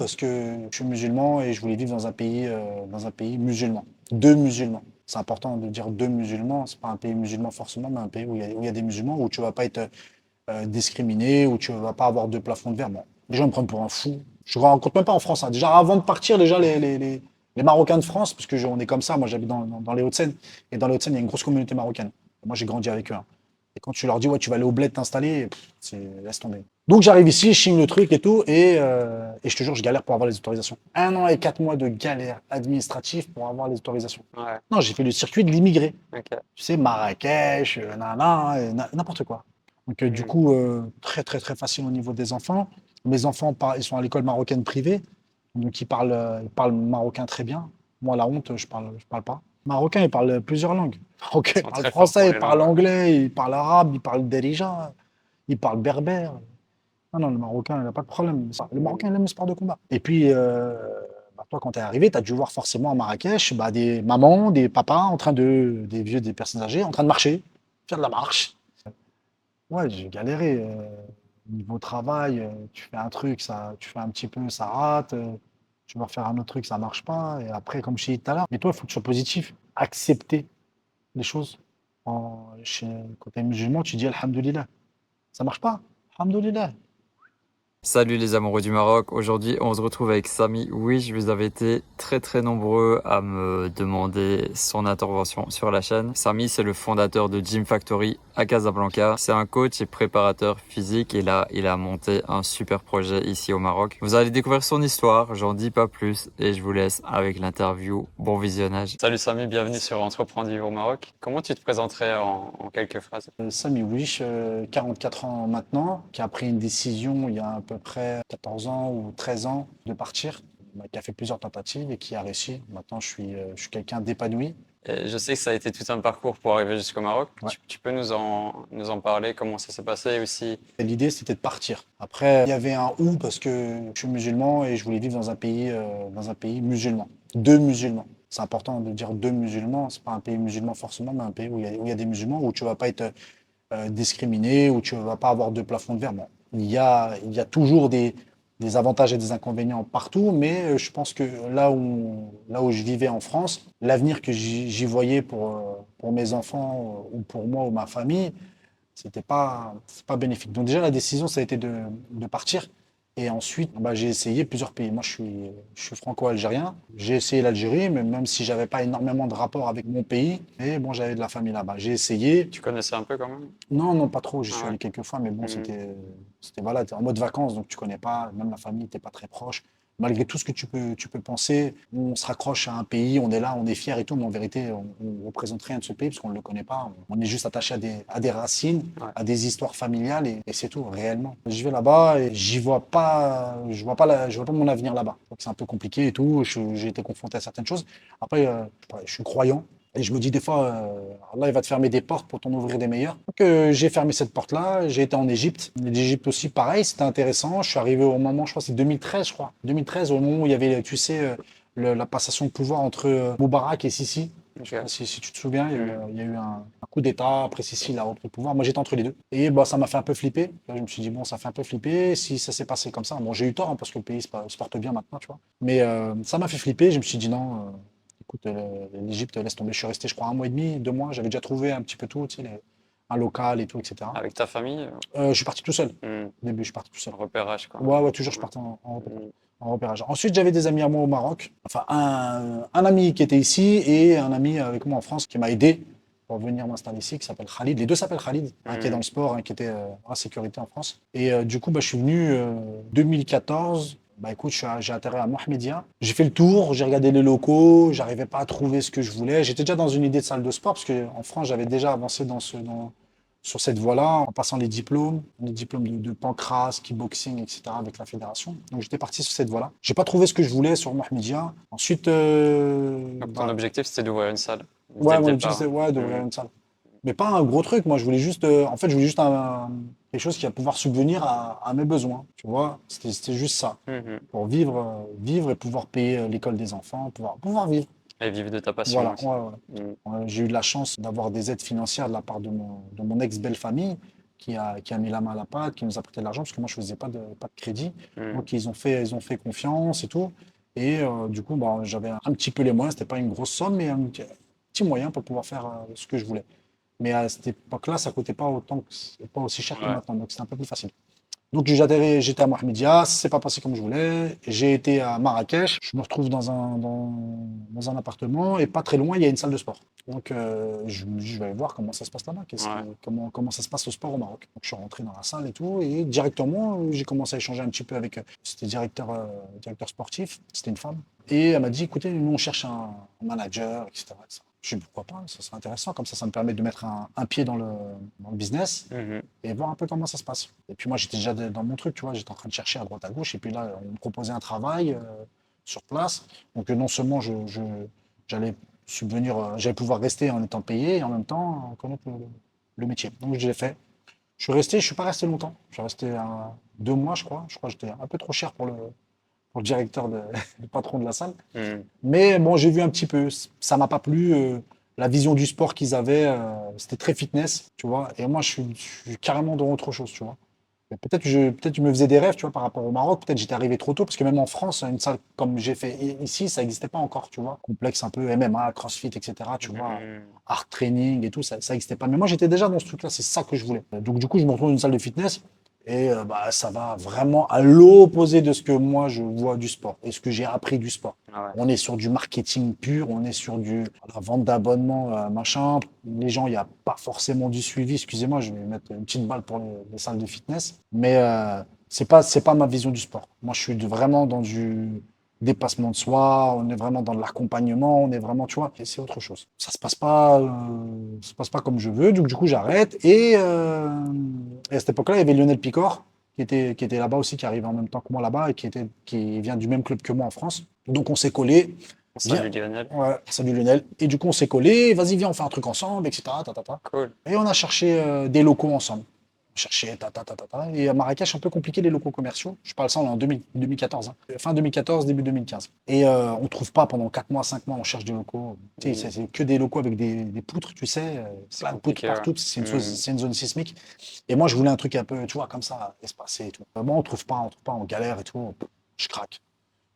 parce que je suis musulman et je voulais vivre dans un pays, euh, dans un pays musulman. Deux musulmans. C'est important de dire deux musulmans. C'est pas un pays musulman forcément, mais un pays où il y a, des musulmans, où tu vas pas être euh, discriminé, où tu vas pas avoir de plafond de verre. Bon, les gens me prennent pour un fou. Je ne rencontre même pas en France. hein. Déjà, avant de partir, déjà, les, les, les, Marocains de France, parce que on est comme ça, moi j'habite dans, dans, dans les Hauts-de-Seine, et dans les Hauts-de-Seine, il y a une grosse communauté marocaine. Moi, j'ai grandi avec eux. hein. Et quand tu leur dis, ouais, tu vas aller au bled t'installer, laisse tomber. Donc j'arrive ici, je signe le truc et tout, et, euh, et je te jure, je galère pour avoir les autorisations. Un an et quatre mois de galère administrative pour avoir les autorisations. Ouais, Non, j'ai fait le circuit de l'immigré. Tu sais, Marrakech, euh, n'importe quoi. Donc euh, du Mhm. coup, euh, très très très facile au niveau des enfants. Mes enfants, ils sont à l'école marocaine privée, donc ils parlent, ils parlent marocain très bien. Moi, la honte, je parle, je parle pas. Marocain, ils parlent plusieurs langues. Marocain, très forts français, parlent langues. anglais, ils parlent arabe, ils parlent derija, ils parlent berbère. Non, non, le Marocain, il n'a pas de problème. Le Marocain, il aime le sport de combat. Et puis, euh, bah, toi, quand tu es arrivé, tu as dû voir forcément à Marrakech bah, des mamans, des papas, en train de, des vieux, des personnes âgées, en train de marcher, faire de la marche. Ouais, j'ai galéré. euh, niveau travail, euh, tu fais un truc, ça, tu fais un petit peu, ça rate. euh, tu vas refaire un autre truc, ça marche pas. Et après, comme je t'ai dit tout à l'heure, mais toi, il faut que tu sois positif. Accepter les choses. En, chez, es musulman, tu dis Alhamdulillah. Ça marche pas Alhamdulillah. Salut les amoureux du Maroc. Aujourd'hui, on se retrouve avec Samy. Oui, je vous avais été très très nombreux à me demander son intervention sur la chaîne. Samy, c'est le fondateur de Gym Factory à Casablanca. C'est un coach et préparateur physique et là, il a monté un super projet ici au Maroc. Vous allez découvrir son histoire, j'en dis pas plus et je vous laisse avec l'interview. Bon visionnage. Salut Samy, bienvenue sur Entreprendre au Maroc. Comment tu te présenterais en, en quelques phrases? Euh, Samy Wish, euh, 44 ans maintenant, qui a pris une décision il y a peu près 14 ans ou 13 ans de partir, bah, qui a fait plusieurs tentatives et qui a réussi. Maintenant, je suis, euh, je suis quelqu'un d'épanoui. Et je sais que ça a été tout un parcours pour arriver jusqu'au Maroc. Ouais. Tu, tu peux nous en, nous en parler, comment ça s'est passé aussi? L'idée, c'était de partir. Après, il y avait un ou parce que je suis musulman et je voulais vivre dans un pays, euh, dans un pays musulman. Deux musulmans. C'est important de dire deux musulmans. C'est pas un pays musulman forcément, mais un pays où il y a, où il y a des musulmans, où tu vas pas être euh, discriminé, où tu vas pas avoir de plafond de verre. Bon, il y a, il y a toujours des, des avantages et des inconvénients partout, mais euh, je pense que là où, là où je vivais en France, l'avenir que j'y voyais pour, euh, pour mes enfants euh, ou pour moi ou ma famille, c'était pas, pas bénéfique. Donc déjà, la décision, ça a été de, de partir. Et ensuite, bah, j'ai essayé plusieurs pays. Moi, je suis, je suis franco-algérien. J'ai essayé l'Algérie, mais même si j'avais pas énormément de rapport avec mon pays, mais bon, j'avais de la famille là-bas. J'ai essayé. Tu connaissais un peu quand même? Non, non, pas trop. J'y suis Ah ouais. allé quelques fois, mais bon, Mhm. c'était, c'était voilà, en mode vacances, donc tu connais pas, même la famille, t'es pas très proche. Malgré tout ce que tu peux, tu peux penser, on se raccroche à un pays, on est là, on est fier et tout, mais en vérité, on, on représente rien de ce pays parce qu'on ne le connaît pas. On est juste attaché à des, à des racines, Ouais. à des histoires familiales et, et c'est tout, réellement. Je vais là-bas et j'y vois pas, je vois pas, la- je vois pas mon avenir là-bas. C'est un peu compliqué et tout. J'ai été confronté à certaines choses. Après, euh, je suis croyant. Et je me dis des fois, euh, Allah, il va te fermer des portes pour t'en ouvrir des meilleures. Donc, euh, j'ai fermé cette porte-là. J'ai été en Égypte. L'Égypte aussi, pareil, c'était intéressant. Je suis arrivé au moment, je crois, c'est 2013, je crois. 2013, au moment où il y avait, tu sais, euh, le- la passation de pouvoir entre euh, Moubarak et Sisi. Si, si tu te souviens, il y a eu, il y a eu un, un coup d'État. Après, Sisi, il a repris le pouvoir. Moi, j'étais entre les deux. Et bah, ça m'a fait un peu flipper. Là, je me suis dit, bon, ça fait un peu flipper. Si ça s'est passé comme ça, bon, j'ai eu tort hein, parce que le pays se, porte bien maintenant, tu vois. Mais euh, ça m'a fait flipper. Je me suis dit, non. euh, Écoute, euh, l'Égypte, laisse tomber. Je suis resté, je crois, un mois et demi, deux mois. J'avais déjà trouvé un petit peu tout, tu sais, les- un local et tout, etc. Avec ta famille Euh, je suis parti tout seul. hmm, Au début, je suis parti tout seul. Repérage quoi. Ouais, ouais, toujours, je partais en, en repérage. Hmm. en repérage. Ensuite, j'avais des amis à moi au Maroc. Enfin, un, un ami qui était ici et un ami avec moi en France qui m'a aidé pour venir m'installer ici, qui s'appelle Khalid. Les deux s'appellent Khalid, un qui est Mhm. dans le sport, un qui était euh, en sécurité en France. Et euh, du coup, bah, je suis venu euh, 2014. Bah écoute, j'ai atterri à Mohamedia. J'ai fait le tour, j'ai regardé les locaux, j'arrivais pas à trouver ce que je voulais. J'étais déjà dans une idée de salle de sport parce qu'en France, j'avais déjà avancé dans ce, dans- sur cette voie-là en passant les diplômes, les diplômes de, de pancras, kickboxing, etc. avec la fédération. Donc j'étais parti sur cette voie-là. J'ai pas trouvé ce que je voulais sur Mohamedia. Ensuite, euh, Donc bah, ton objectif c'était d'ouvrir une salle. Ouais, mon objectif, c'était ouais, d'ouvrir Mhm. une salle. Mais pas un gros truc. Moi, je voulais juste, euh, en fait, je voulais juste un- quelque chose qui va pouvoir subvenir à, à mes besoins. Tu vois, c'était juste ça. Mhm. Pour vivre, euh, vivre et pouvoir payer euh, l'école des enfants, pouvoir, pouvoir vivre. Et vivre de ta passion Voilà. aussi. ouais, ouais. J'ai eu de la chance d'avoir des aides financières de la part de mon, de mon ex-belle-famille qui a, qui a mis la main à la pâte, qui nous a prêté de l'argent, parce que moi, je faisais pas de, pas de crédit. Mhm. Donc, ils ont fait, ils ont fait confiance et tout. Et euh, du coup, bah, j'avais un petit peu les moyens. C'était pas une grosse somme, mais un petit, petit moyen pour pouvoir faire euh, ce que je voulais. Mais à cette époque-là, ça coûtait pas autant, que, pas aussi cher que Ouais. maintenant. Donc, c'était un peu plus facile. Donc, j'étais à Mohamedia, ça s'est pas passé comme je voulais. J'ai été à Marrakech. Je me retrouve dans un, dans, dans un appartement et pas très loin, il y a une salle de sport. Donc, euh, je me dis, je vais aller voir comment ça se passe là-bas, Ouais. que- comment, comment ça se passe au sport au Maroc. Donc, je suis rentré dans la salle et tout, et directement, j'ai commencé à échanger un petit peu avec. C'était directeur, euh, directeur sportif, c'était une femme. Et elle m'a dit, écoutez, nous, on cherche un manager, etc. etc. Je dis, pourquoi pas, ça serait intéressant, comme ça, ça me permet de mettre un, un pied dans le, dans le business Mhm. et voir un peu comment ça se passe. Et puis moi, j'étais déjà dans mon truc, tu vois, j'étais en train de chercher à droite à gauche, et puis là, on me proposait un travail euh, sur place. Donc euh, non seulement je, j'allais subvenir, euh, j'allais pouvoir rester en étant payé, et en même temps connaître le, le métier. Donc je l'ai fait. Je suis resté, je suis pas resté longtemps. Je suis resté euh, deux mois, je crois. Je crois que j'étais un peu trop cher pour le, pour le directeur, de, le patron de la salle. Mhm. Mais bon, j'ai vu un petit peu. Ça m'a pas plu. euh, la vision du sport qu'ils avaient, euh, c'était très fitness, tu vois. Et moi, je suis, je suis carrément dans autre chose, tu vois. Peut-être que je, peut-être que je me faisais des rêves, tu vois, par rapport au Maroc. Peut-être que j'étais arrivé trop tôt, parce que même en France, une salle comme j'ai fait ici, ça n'existait pas encore, tu vois. Complexe un peu MMA, CrossFit, etc. Tu vois, Mhm. art training et tout, ça n'existait pas. Mais moi, j'étais déjà dans ce truc-là, c'est ça que je voulais. Donc, du coup, je me retrouve dans une salle de fitness et euh, bah, ça va vraiment à l'opposé de ce que moi, je vois du sport et ce que j'ai appris du sport. Ah ouais. On est sur du marketing pur, on est sur du la vente d'abonnements, euh, machin. Les gens, il n'y a pas forcément du suivi. Excusez-moi, je vais mettre une petite balle pour les, les salles de fitness. Mais euh, c'est pas, c'est pas ma vision du sport. Moi, je suis vraiment dans du dépassement de soi. On est vraiment dans de l'accompagnement. On est vraiment, tu vois, c'est autre chose. Ça se passe pas, euh, ça se passe pas comme je veux. Donc, du coup, j'arrête. Et, euh, et à cette époque-là, il y avait Lionel Picor qui était, qui était là-bas aussi, qui arrivait en même temps que moi là-bas et qui, était, qui vient du même club que moi en France. Donc on s'est collé. Salut Lionel. Ouais, salut Lionel. Et du coup, on s'est collé. Vas-y, viens, on fait un truc ensemble, etc. ta, ta, ta. Cool. Et on a cherché euh, des locaux ensemble. On cherchait ta, ta, ta. Et à Marrakech, un peu compliqué les locaux commerciaux. Je parle ça en 2000 2014. hein. Fin 2014, début 2015. Et euh, on trouve pas pendant 4 mois, 5 mois, on cherche des locaux. Sais, c'est- que des locaux avec des, des poutres, tu sais. C'est Plein de poutres partout. C'est une, Mhm. zone- c'est une zone sismique. Et moi, je voulais un truc un peu, tu vois, comme ça, espacé et tout. Euh, Bon, on trouve pas, on trouve pas, on galère et tout. Je craque.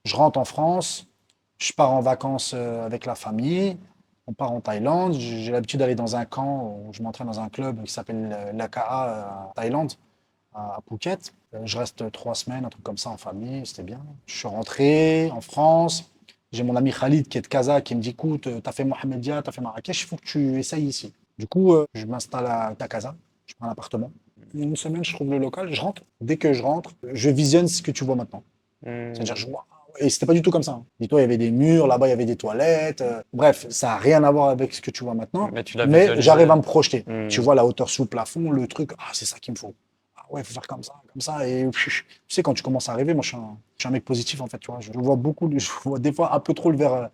Je rentre en France. Je pars en vacances euh, avec la famille. On part en Thaïlande. J'ai l'habitude d'aller dans un camp où je m'entraîne dans un club qui s'appelle l'AKA euh, à Thaïlande, à Phuket. Euh, Je reste trois semaines, un truc comme ça en famille. C'était bien. Je suis rentré en France. J'ai mon ami Khalid qui est de Casa qui me dit écoute, euh, t'as fait Mohamedia, t'as fait Marrakech, il faut que tu essayes ici. Du coup, je m'installe à Casa. Je prends un appartement. Une semaine, je trouve le local, je rentre. Dès que je rentre, je visionne ce que tu vois maintenant. Mhm. C'est-à-dire, je vois. Et c'était pas du tout comme ça. hein. Dis-toi, il y avait des murs, là-bas, il y avait des toilettes. euh, bref, ça n'a rien à voir avec ce que tu vois maintenant. Mais tu l'as Mais j'arrive à me projeter. Mhm. Tu vois la hauteur sous le plafond, le truc, ah, c'est ça qu'il me faut. Ah ouais, il faut faire comme ça, comme ça. Et tu sais, quand tu commences à arriver, moi, je suis un, je suis un mec positif, en fait. Tu vois, je vois beaucoup, je vois des fois un peu trop le verre euh,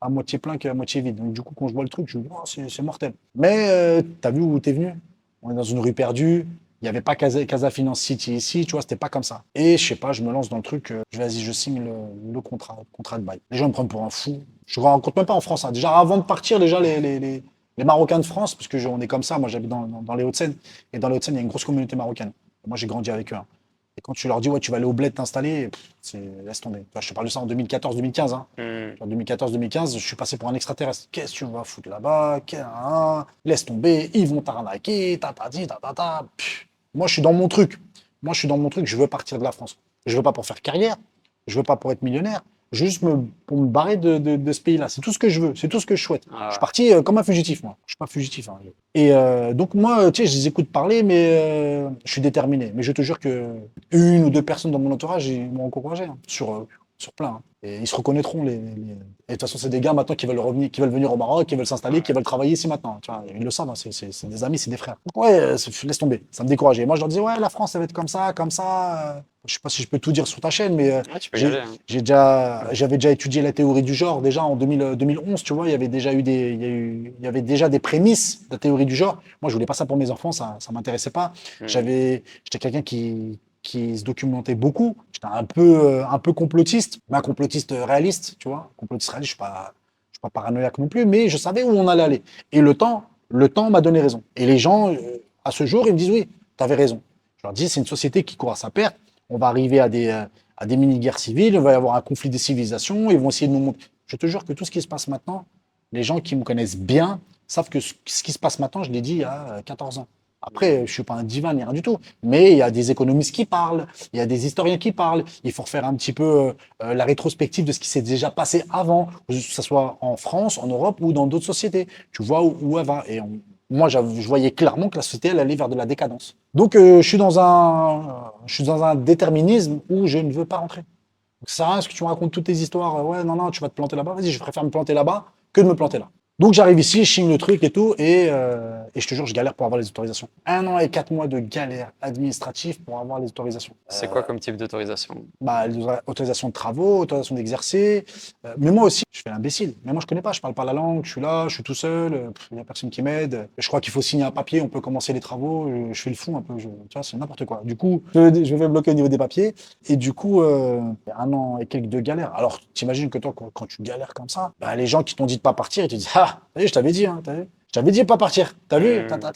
à moitié plein qu'à moitié vide. Donc, du coup, quand je vois le truc, je me dis, oh, c'est c'est mortel. Mais euh, t'as vu où t'es venu? On est dans une rue perdue. Il n'y avait pas Casa, Casa Finance City ici, tu vois, c'était pas comme ça. Et je sais pas, je me lance dans le truc, euh, je vas-y, je signe le, le contrat, le contrat de bail. Les gens me prennent pour un fou. Je ne rencontre même pas en France. hein. Déjà, avant de partir, déjà, les, les, les, les Marocains de France, parce que je- on est comme ça, moi j'habite dans, dans, dans les Hauts-de-Seine, et dans les Hauts-de-seine, il y a une grosse communauté marocaine. Et moi, j'ai grandi avec eux. hein. Et quand tu leur dis, ouais, tu vas aller au bled t'installer, c'est- laisse tomber. Je te parle de ça en 2014-2015. Hein. En 2014-2015, je suis passé pour un extraterrestre. Qu'est-ce que tu vas foutre là-bas? Hein? Laisse tomber, ils vont t'arnaquer, ta ta ti, ta ta ta. Moi, je suis dans mon truc. Moi, je suis dans mon truc, je veux partir de la France. Je veux pas pour faire carrière, je veux pas pour être millionnaire, juste me, pour me barrer de, de- de ce pays-là. C'est tout ce que je veux, c'est tout ce que je souhaite. Ah Je suis parti euh, comme un fugitif, moi. Je suis pas fugitif. hein. Et euh, donc, moi, tu sais, je les écoute parler, mais euh, je suis déterminé. Mais je te jure que une ou deux personnes dans mon entourage, ils m'ont encouragé hein, sur, euh, sur plein. hein. Et ils se reconnaîtront. Les, les- Et de toute façon, c'est des gars maintenant qui veulent revenir, qui veulent venir au Maroc, qui veulent s'installer, qui veulent travailler ici maintenant. Tu vois, ils le savent, hein, c'est- des amis, c'est des frères. Ouais, laisse tomber. Ça me décourageait. Moi, je leur disais, ouais, la France, ça va être comme ça, comme ça. Je sais pas si je peux tout dire sur ta chaîne, mais euh, Ouais, J'ai- aller. hein. j'ai déjà, j'avais déjà étudié la théorie du genre déjà en 2000, euh, 2011, tu vois, il y avait déjà eu des, il y, a eu- il y avait déjà des prémices de la théorie du genre. Moi, je voulais pas ça pour mes enfants, ça, ça m'intéressait pas. Mhm. J'avais, j'étais quelqu'un qui, qui se documentait beaucoup. J'étais un peu, euh, un peu complotiste, mais un complotiste réaliste, tu vois. Complotiste réaliste, je suis suis pas paranoïaque non plus, mais je savais où on allait aller. Et le temps, le temps m'a donné raison. Et les gens, euh, à ce jour, ils me disent oui. Tu avais raison. Je leur dis, c'est une société qui court à sa perte. On va arriver à des, euh, à des mini-guerres civiles, il va y avoir un conflit des civilisations, ils vont essayer de nous montrer. Je te jure que tout ce qui se passe maintenant, les gens qui me connaissent bien savent que ce qui se passe maintenant, je l'ai dit il y a euh, 14 ans. Après, je suis pas un divin ni rien du tout, mais il y a des économistes qui parlent, il y a des historiens qui parlent. Il faut refaire un petit peu euh, euh, la rétrospective de ce qui s'est déjà passé avant, que ce soit en France, en Europe ou dans d'autres sociétés. Tu vois où, elle va. Et moi, je voyais clairement que la société, elle allait vers de la décadence. Donc, euh, je suis dans un, je suis dans un déterminisme où je ne veux pas rentrer. Donc, ça sert à rien ce que tu me racontes toutes tes histoires. Ouais, non, non, tu vas te planter là-bas. Vas-y, je préfère me planter là-bas que de me planter là. Donc j'arrive ici, je signe le truc et tout, et, euh, et je te jure, je galère pour avoir les autorisations. Un an et quatre mois de galère administrative pour avoir les autorisations. C'est quoi comme type d'autorisation? Bah, les autori- autorisations de travaux, autorisation d'exercer. Euh, mais moi aussi, je fais l'imbécile. Mais moi, je connais pas, je parle pas la langue, je suis là, je suis tout seul, euh, il y a personne qui m'aide. Je crois qu'il faut signer un papier, on peut commencer les travaux. Je, je fais le fou un peu, je, tu vois, c'est n'importe quoi. Du coup, je, je vais bloquer au niveau des papiers. Et du coup, euh, un an et quelques de galère. Alors, t'imagines que toi, quand, quand tu galères comme ça, bah, les gens qui t'ont dit de pas partir, ils te disent, ah, t'as vu, je t'avais dit, hein, t'as vu je t'avais dit de pas partir. T'as vu Mm. Tatata.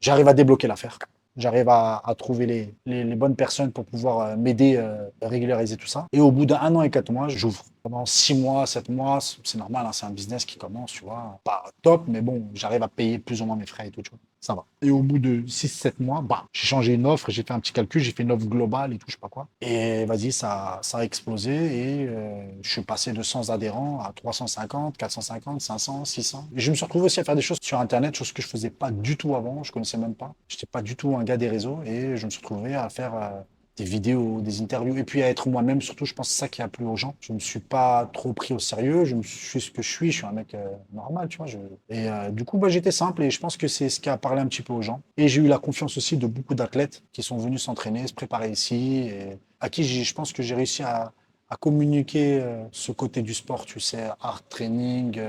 J'arrive à débloquer l'affaire. J'arrive à, à trouver les, les- les bonnes personnes pour pouvoir euh, m'aider euh, à régulariser tout ça. Et au bout d'un an et quatre mois, j'ouvre. Pendant six mois, sept mois, c'est normal, hein, c'est un business qui commence, tu vois. Pas top, mais bon, j'arrive à payer plus ou moins mes frais et tout, tu vois. Ça va. Et au bout de six, sept mois, bah, j'ai changé une offre, j'ai fait un petit calcul, j'ai fait une offre globale et tout, je sais pas quoi. Et vas-y, ça, ça a explosé et euh, je suis passé de 100 adhérents à 350, 450, 500, 600. Et je me suis retrouvé aussi à faire des choses sur Internet, choses que je faisais pas du tout avant, je connaissais même pas. J'étais pas du tout un gars des réseaux et je me suis retrouvé à faire euh, des vidéos, des interviews et puis à être moi-même. Surtout, je pense que c'est ça qui a plu aux gens. Je me suis pas trop pris au sérieux. Je suis ce que je suis. Je suis un mec euh, normal, tu vois. Et euh, du coup, bah, j'étais simple et je pense que c'est ce qui a parlé un petit peu aux gens. Et j'ai eu la confiance aussi de beaucoup d'athlètes qui sont venus s'entraîner, se préparer ici à qui je pense que j'ai réussi à, communiquer euh, ce côté du sport, tu sais, art training,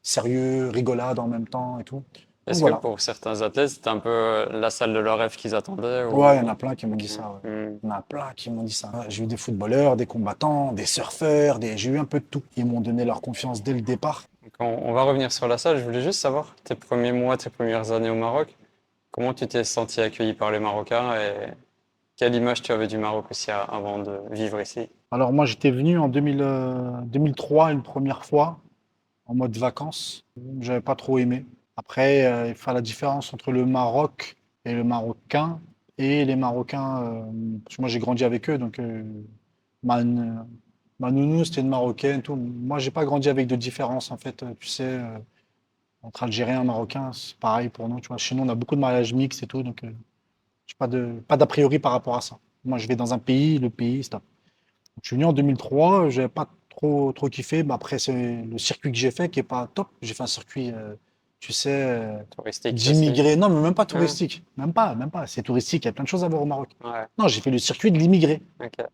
sérieux, rigolade en même temps et tout. Est-ce voilà. que pour certains athlètes, c'était un peu euh, la salle de leur rêve qu'ils attendaient ou- Ouais, il y en a plein qui m'ont dit ça. ouais. Hmm. Il y en a plein qui m'ont dit ça. J'ai eu des footballeurs, des combattants, des surfeurs, des... j'ai eu un peu de tout. Ils m'ont donné leur confiance dès le départ. On, va revenir sur la salle. Je voulais juste savoir, tes premiers mois, tes premières années au Maroc, comment tu t'es senti accueilli par les Marocains et quelle image tu avais du Maroc aussi avant de vivre ici? Alors moi, j'étais venu en 2000, euh, 2003 une première fois en mode vacances. J'avais pas trop aimé. Après, euh, il faut faire la différence entre le Maroc et le Marocain. Et les Marocains, euh, parce que moi j'ai grandi avec eux, donc euh, ma, nounou c'était une Marocaine, tout. Moi, j'ai pas grandi avec de différence en fait. Tu sais, euh, entre Algériens et Marocains, c'est pareil pour nous. Tu vois, chez nous, on a beaucoup de mariages mixtes et tout, donc euh, j'ai pas pas d'a priori par rapport à ça. Moi, je vais dans un pays, le pays, stop. Je suis venu en 2003, j'avais pas trop, trop kiffé. Mais après, c'est le circuit que j'ai fait qui est pas top. J'ai fait un circuit, tu sais, euh, Touristique d'immigrés. Non, mais même pas touristique. Même pas, même pas. C'est touristique, il y a plein de choses à voir au Maroc. Ouais, Non, j'ai fait le circuit de l'immigré.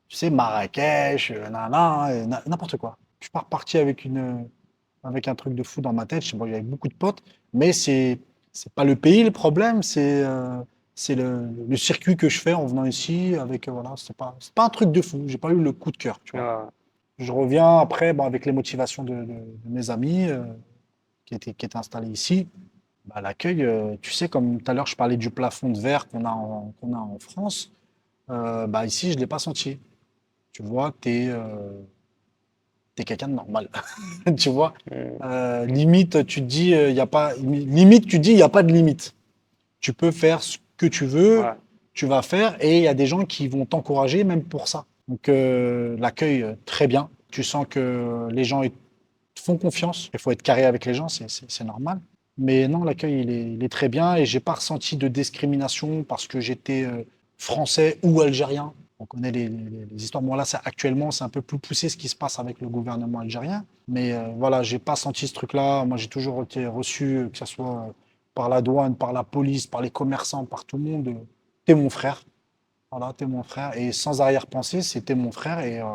Tu sais, Marrakech, euh, nana, euh, na- n'importe quoi. Je suis pas reparti avec une, avec un truc de fou dans ma tête. Je y avait beaucoup de potes, mais c'est, c'est pas le pays le problème, c'est, euh, c'est le, le circuit que je fais en venant ici avec, euh, voilà, c'est pas, c'est pas un truc de fou. J'ai pas eu le coup de cœur, tu vois. Ouais. Je reviens après bon, avec les motivations de, de- de mes amis euh, qui étaient, qui étaient installés ici. Bah, l'accueil, euh, tu sais, comme tout à l'heure, je parlais du plafond de verre qu'on a en, qu'on a en France. euh, bah, ici, je ne l'ai pas senti. Tu vois, tu es, quelqu'un de normal. tu vois. Euh, limite, tu te dis, il y a pas, limite, tu dis, il n'y a pas de limite. Tu peux faire ce que tu veux, tu vas faire, et il y a des gens qui vont t'encourager même pour ça. Donc euh, l'accueil, euh, très bien. Tu sens que les gens font confiance. Il faut être carré avec les gens, c'est- normal. Mais non, l'accueil, il est, très bien et j'ai pas ressenti de discrimination parce que j'étais euh, français ou algérien. On connaît les, histoires. Moi, là, actuellement, c'est un peu plus poussé ce qui se passe avec le gouvernement algérien. Mais euh, voilà, j'ai pas senti ce truc-là. Moi, j'ai toujours été reçu, euh, que ce soit euh, par la douane, par la police, par les commerçants, par tout le monde. T'es mon frère. Voilà, t'es mon frère. Et sans arrière-pensée, c'était mon frère. Et euh,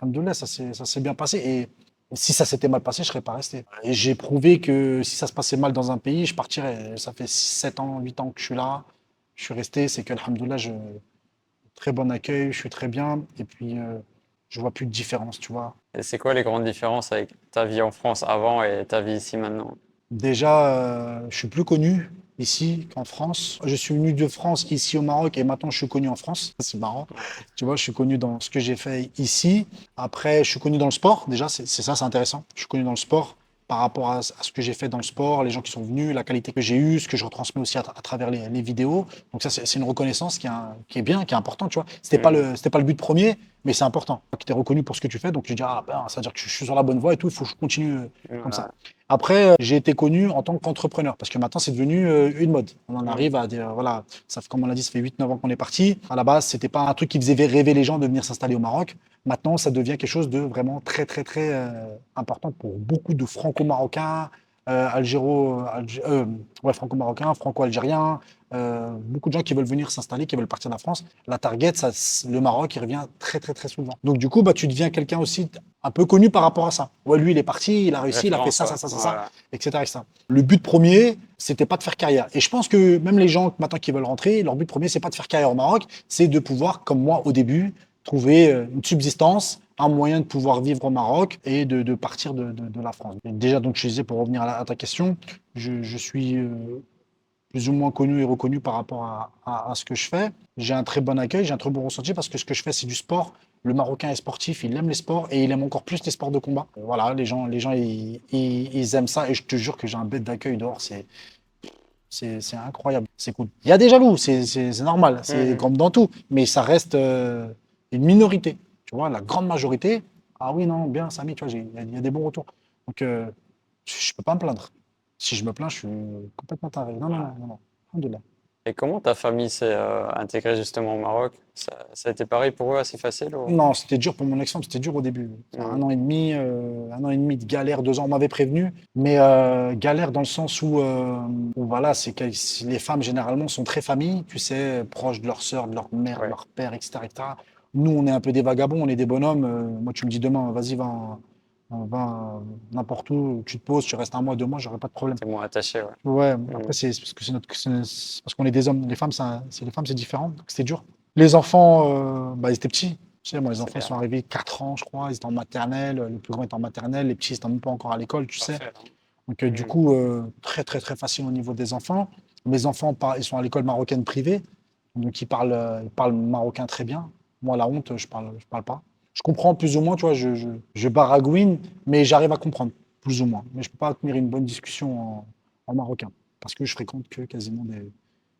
alhamdoulilah, ça s'est ça s'est bien passé. Si ça s'était mal passé, je serais pas resté. Et j'ai prouvé que si ça se passait mal dans un pays, je partirais. Ça fait 7 ans, 8 ans que je suis là. Je suis resté. C'est que, alhamdoulilah, je... très bon accueil, je suis très bien. Et puis, euh, je vois plus de différence, tu vois. Et c'est quoi les grandes différences avec ta vie en France avant et ta vie ici maintenant? Déjà, euh, je suis plus connu. Ici qu'en France. Je suis venu de France ici au Maroc et maintenant je suis connu en France. C'est marrant. Tu vois, je suis connu dans ce que j'ai fait ici. Après, je suis connu dans le sport. Déjà, c'est ça, c'est intéressant. Je suis connu dans le sport par rapport à, à ce que j'ai fait dans le sport, les gens qui sont venus, la qualité que j'ai eue, ce que je retransmets aussi à, tra- à travers les, les vidéos. Donc ça, c'est une reconnaissance qui est, un- qui est bien, qui est important, tu vois. C'était pas le, c'était pas le but premier, mais c'est important. Tu es reconnu pour ce que tu fais, donc tu dis ah ben, ça veut dire que je suis sur la bonne voie et tout. Il faut que je continue euh, comme ça. Après, euh, j'ai été connu en tant qu'entrepreneur parce que maintenant c'est devenu euh, une mode. On en arrive à dire voilà, ça comme on l'a dit, ça fait 8-9 ans qu'on est parti. À la base, c'était pas un truc qui faisait rêver les gens de venir s'installer au Maroc. Maintenant, ça devient quelque chose de vraiment très très très euh, important pour beaucoup de franco-marocains, algéro, algé- euh, ouais, franco-marocains, franco-algériens, euh, beaucoup de gens qui veulent venir s'installer, qui veulent partir de la France. La target, ça, le Maroc, il revient très très très souvent. Donc du coup, bah, tu deviens quelqu'un aussi un peu connu par rapport à ça. Ouais, lui, il est parti, il a réussi, il a fait ça, ça, ça, ça, ça etc., etc. Le but premier, c'était pas de faire carrière. Et je pense que même les gens maintenant qui veulent rentrer, leur but premier, c'est pas de faire carrière au Maroc, c'est de pouvoir, comme moi au début, trouver euh, une subsistance, un moyen de pouvoir vivre au Maroc et de, de partir de, de- de la France. Et déjà, donc, je disais, pour revenir à, la- à ta question, je, je suis euh, plus ou moins connu et reconnu par rapport à, à- à ce que je fais. J'ai un très bon accueil, j'ai un très bon ressenti parce que ce que je fais, c'est du sport. Le Marocain est sportif, il aime les sports et il aime encore plus les sports de combat. Voilà, les gens, les gens ils, ils- ils aiment ça et je te jure que j'ai un bête d'accueil dehors. C'est, c'est, incroyable, c'est cool. Il y a des jaloux, c'est, normal, c'est comme dans tout, mais ça reste euh, une minorité. Tu vois, la grande majorité, ah oui, non, bien, Samy, tu vois, il y, a- il y a des bons retours. Donc, euh, je ne peux pas me plaindre. Si je me plains, je suis complètement taré. Non, non, non, non, non. Et comment ta famille s'est euh, intégrée justement au Maroc? Ça, ça a été pareil pour eux, assez facile ou... Non, c'était dur pour mon ex-femme, c'était dur au début. Un an et demi, euh, un an et demi de galère, deux ans, on m'avait prévenu, mais euh, galère dans le sens où, où voilà, c'est que les femmes généralement sont très familles, tu sais, proches de leur sœur, de leur mère, Ouais. de leur père, etc., etc. Nous, on est un peu des vagabonds, on est des bonhommes. euh, moi, tu me dis demain, vas-y, va, en- va n'importe où, tu te poses, tu restes un mois, deux mois, j'aurais pas de problème. T'es moins attaché, ouais. Ouais, après, c'est c'est parce que c'est notre, c'est- c'est parce qu'on est des hommes. Les femmes, c'est c'est les femmes, c'est différent. Donc, c'était dur. Les enfants, euh, bah, ils étaient petits. Tu sais, moi, les C'est enfants, clair. sont arrivés 4 ans, je crois. Ils étaient en maternelle. Le plus grand était en maternelle. Les petits, ils étaient même pas encore à l'école, tu sais. Donc, euh, du Mhm. coup, euh, très, très, très facile au niveau des enfants. Mes enfants, ils sont à l'école marocaine privée. Donc, ils parlent, ils parlent marocain très bien. Moi, la honte, je parle, je parle pas. Je comprends plus ou moins, tu vois, je, je, je baragouine, mais j'arrive à comprendre, plus ou moins. Mais je peux pas tenir une bonne discussion en, en marocain. Parce que je fréquente que quasiment des,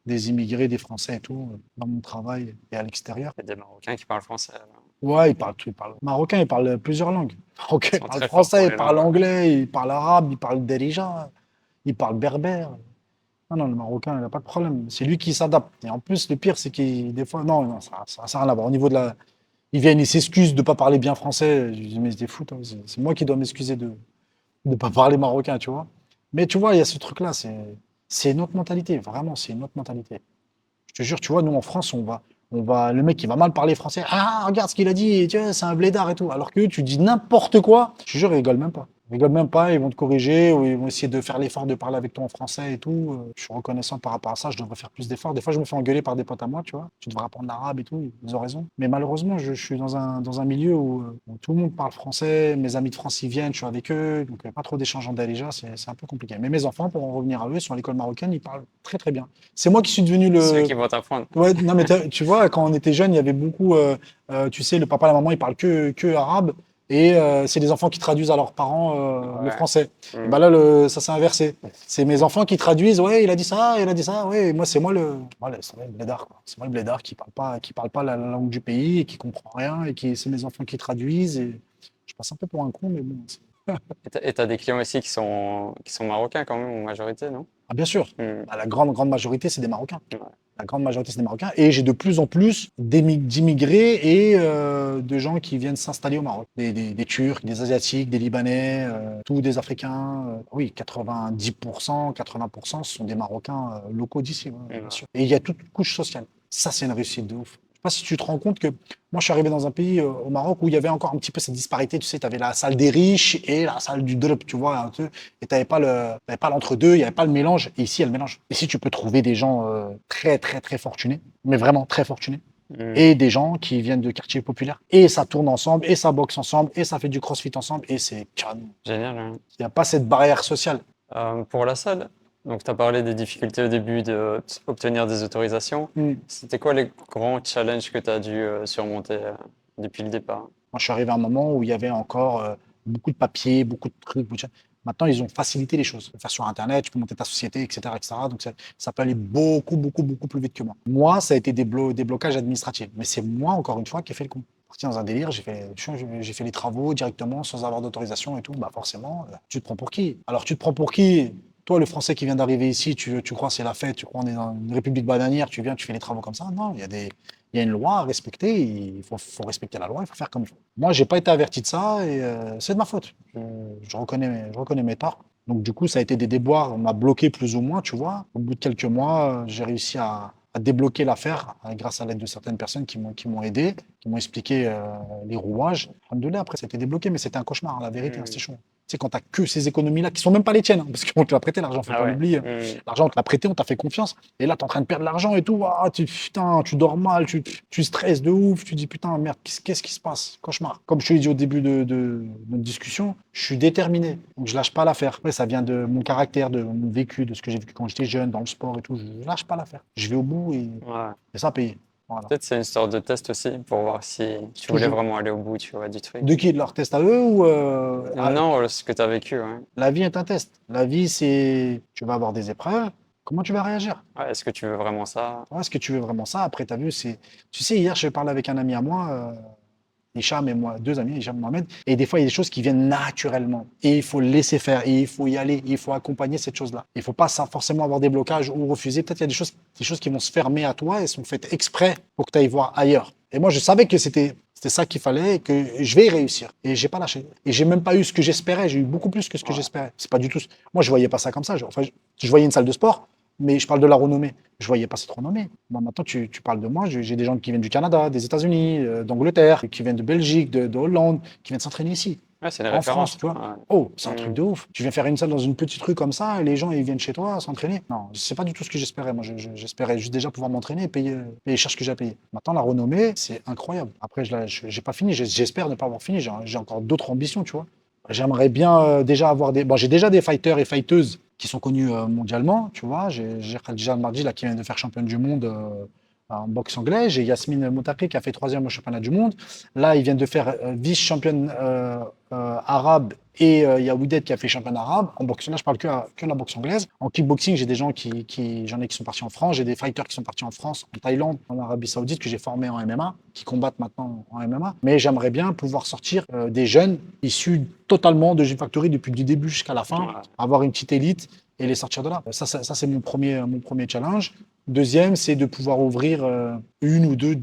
des immigrés, des Français et tout, euh, dans mon travail et à l'extérieur. Il y a des Marocains qui parlent français. Ouais, ils parlent tout. Ils parlent marocain, ils parlent plusieurs langues. Marocain, Ils parlent français, ils parlent anglais, ils parlent arabe, ils parlent derija, ils parlent berbère. Non, non, le marocain, il n'a pas de problème. C'est lui qui s'adapte. Et en plus, le pire, c'est qu'il, des fois, non, non, ça n'a rien à voir. Au niveau de la. Ils viennent, ils s'excusent de ne pas parler bien français. Je dis, mais c'est fou. C'est moi qui dois m'excuser de ne pas parler marocain, tu vois. Mais tu vois, il y a ce truc-là. C'est une autre mentalité. Vraiment, c'est une autre mentalité. Je te jure, tu vois, nous en France, on va, on va, le mec qui va mal parler français, ah, regarde ce qu'il a dit, c'est un blédard et tout. Alors que tu dis n'importe quoi, je te jure, ils rigolent même pas. Ils rigolent même pas, ils vont te corriger ou ils vont essayer de faire l'effort de parler avec toi en français et tout. Euh, Je suis reconnaissant par rapport à ça, je devrais faire plus d'efforts. Des fois, je me fais engueuler par des potes à moi, tu vois. Tu devrais apprendre l'arabe et tout, ils ont raison. Mais malheureusement, je, je suis dans un, dans un milieu où, euh, où tout le monde parle français, mes amis de France y viennent, je suis avec eux, donc euh, pas trop d'échanges en déjà, c'est un peu compliqué. Mais mes enfants, pour en revenir à eux, ils sont à l'école marocaine, ils parlent très très bien. C'est moi qui suis devenu le. Ceux qui vont t'apprendre. Ouais, non, mais tu vois, quand on était jeune, il y avait beaucoup, euh, euh, tu sais, le papa et la maman, ils parlent que, que arabe, et euh, c'est les enfants qui traduisent à leurs parents euh, le français. Mm. Et bah là, le, ça s'est inversé. C'est mes enfants qui traduisent, ouais, il a dit ça, il a dit ça, ouais, et moi, c'est moi le, moi le blédard. C'est moi le blédard qui parle pas, qui parle pas la, la langue du pays, et qui comprend rien, et qui, c'est mes enfants qui traduisent, et je passe un peu pour un con, mais bon. Et Et t'as des clients ici qui sont, qui sont marocains quand même, en majorité, non? Ah, bien sûr. Hmm. Bah, la grande, grande majorité, c'est des Marocains. Ouais. La grande majorité, c'est des Marocains. Et j'ai de plus en plus d'immigrés et euh, de gens qui viennent s'installer au Maroc. Des, des- des Turcs, des Asiatiques, des Libanais, euh, tous des Africains. euh, oui, 90%, 80%, ce sont des Marocains locaux d'ici, ouais, bien Ouais. sûr. Et il y a toute une couche sociale. Ça, c'est une réussite de ouf. Je sais pas si tu te rends compte que moi, je suis arrivé dans un pays, euh, au Maroc, où il y avait encore un petit peu cette disparité. Tu sais, tu avais la salle des riches et la salle du drop, tu vois, un peu. Et tu n'avais pas le- l'entre-deux, il n'y avait pas le mélange. Et ici, il y a le mélange. Ici, tu peux trouver des gens euh, très, très, très fortunés, mais vraiment très fortunés, Hmm. et des gens qui viennent de quartiers populaires. Et ça tourne ensemble, et ça boxe ensemble, et ça fait du crossfit ensemble, et c'est canon. Génial. hein. Il n'y a pas cette barrière sociale. Euh, pour la salle, Donc, tu as parlé des difficultés au début d'obtenir des autorisations. Mm. C'était quoi les grands challenges que tu as dû euh, surmonter euh, depuis le départ? Moi, je suis arrivé à un moment où il y avait encore euh, beaucoup de papiers, beaucoup de trucs. beaucoup de- Maintenant, ils ont facilité les choses. Tu peux faire sur Internet, tu peux monter ta société, etc. etc. Donc, ça, ça peut aller beaucoup, beaucoup, beaucoup plus vite que moi. Moi, ça a été des, blo- des blocages administratifs. Mais c'est moi, encore une fois, qui ai fait le coup. Parti dans un délire, j'ai fait, j'ai fait les travaux directement sans avoir d'autorisation et tout. Bah, forcément, tu te prends pour qui? Alors, tu te prends pour qui? Toi, le Français qui vient d'arriver ici, tu, tu crois que c'est la fête, tu crois qu'on est dans une république bananière, tu viens, tu fais les travaux comme ça. Non, il y a des, il y a une loi à respecter, il faut, faut respecter la loi, il faut faire comme il faut. Moi, j'ai pas été averti de ça et euh, c'est de ma faute. Je, je reconnais, mes- je reconnais mes torts. Donc, du coup, ça a été des déboires, on m'a bloqué plus ou moins, tu vois. Au bout de quelques mois, j'ai réussi à, à débloquer l'affaire euh, grâce à l'aide de certaines personnes qui m'ont aidé, qui m'ont expliqué euh, les rouages. Alhamdoulilah, après, ça a été débloqué, mais c'était un cauchemar, la vérité, Mhm. hein, c'était chaud. Tu sais, quand tu que ces économies-là, qui sont même pas les tiennes, hein, parce qu'on te l'a prêté, l'argent, faut Ah pas ouais. l'oublier. Mm. L'argent, on te l'a prêté, on t'a fait confiance. Et là, tu es en train de perdre l'argent et tout. Ah, tu, putain, tu dors mal, tu, tu stresses de ouf. Tu dis, putain, merde, qu'est-ce qui se passe? Cauchemar. Comme je te l'ai dit au début de, de notre discussion, je suis déterminé. Donc, je lâche pas l'affaire. Après, ça vient de mon caractère, de mon vécu, de ce que j'ai vécu quand j'étais jeune, dans le sport et tout. Je lâche pas l'affaire. Je vais au bout et, Ouais. et ça a payé. Voilà. Peut-être c'est une sorte de test aussi pour voir si tu voulais Toujours. vraiment aller au bout, tu vois, du truc. De qui? De leur test à eux ou euh, à- Non, ce que tu as vécu, ouais. La vie est un test. La vie, c'est. Tu vas avoir des épreuves. Comment tu vas réagir? Ouais, Est-ce que tu veux vraiment ça? Ouais, Est-ce que tu veux vraiment ça? Après, tu as vu, c'est. Tu sais, hier, je parlais avec un ami à moi, euh, Hicham et moi, deux amis, Hicham et Mohamed, et des fois, il y a des choses qui viennent naturellement. Et il faut le laisser faire, et il faut y aller, et il faut accompagner cette chose-là. Il ne faut pas forcément avoir des blocages ou refuser. Peut-être qu'il y a des choses, des choses qui vont se fermer à toi et sont faites exprès pour que tu ailles voir ailleurs. Et moi, je savais que c'était. C'était ça qu'il fallait et que je vais y réussir. Et j'ai pas lâché. Et j'ai même pas eu ce que j'espérais. J'ai eu beaucoup plus que ce que Ouais. j'espérais. C'est pas du tout. Moi, je voyais pas ça comme ça. Enfin, je, je voyais une salle de sport, mais je parle de la renommée. Je voyais pas cette renommée. Maintenant, tu, tu parles de moi. J'ai des gens qui viennent du Canada, des États-Unis, euh, d'Angleterre, qui viennent de Belgique, de, de Hollande, qui viennent s'entraîner ici. Ouais, c'est En référence. France, tu vois. Ouais. Oh, c'est un Mm. truc de ouf. Tu viens faire une salle dans une petite rue comme ça, et les gens, ils viennent chez toi s'entraîner. Non, c'est pas du tout ce que j'espérais. Moi, je- je- j'espérais juste déjà pouvoir m'entraîner et payer, cher ce que j'ai à payer. Maintenant, la renommée, c'est incroyable. Après, je j'ai pas fini. J'espère ne pas avoir fini. J'ai j'ai encore d'autres ambitions, tu vois. J'aimerais bien euh, déjà avoir des. Bon, j'ai déjà des fighters et fighteuses qui sont connus euh, mondialement, tu vois. J'ai Khadija Mardi là qui vient de faire championne du monde euh, en boxe anglais. J'ai Yasmine Moutaki qui a fait troisième au championnat du monde. Là, ils viennent de faire euh, vice-championne euh, euh, arabe et il y a Ouidet qui a fait championne arabe. En boxe, là, je parle que, à- que de la boxe anglaise. En kickboxing, j'ai des gens qui, qui j'en ai qui sont partis en France. J'ai des fighters qui sont partis en France, en Thaïlande, en Arabie Saoudite que j'ai formés en MMA, qui combattent maintenant en MMA. Mais j'aimerais bien pouvoir sortir des jeunes issus totalement de Gym Factory depuis du début jusqu'à la fin, avoir une petite élite et les sortir de là. Ça, ça, ça, c'est mon premier, mon premier challenge. Deuxième, c'est de pouvoir ouvrir euh, une ou deux,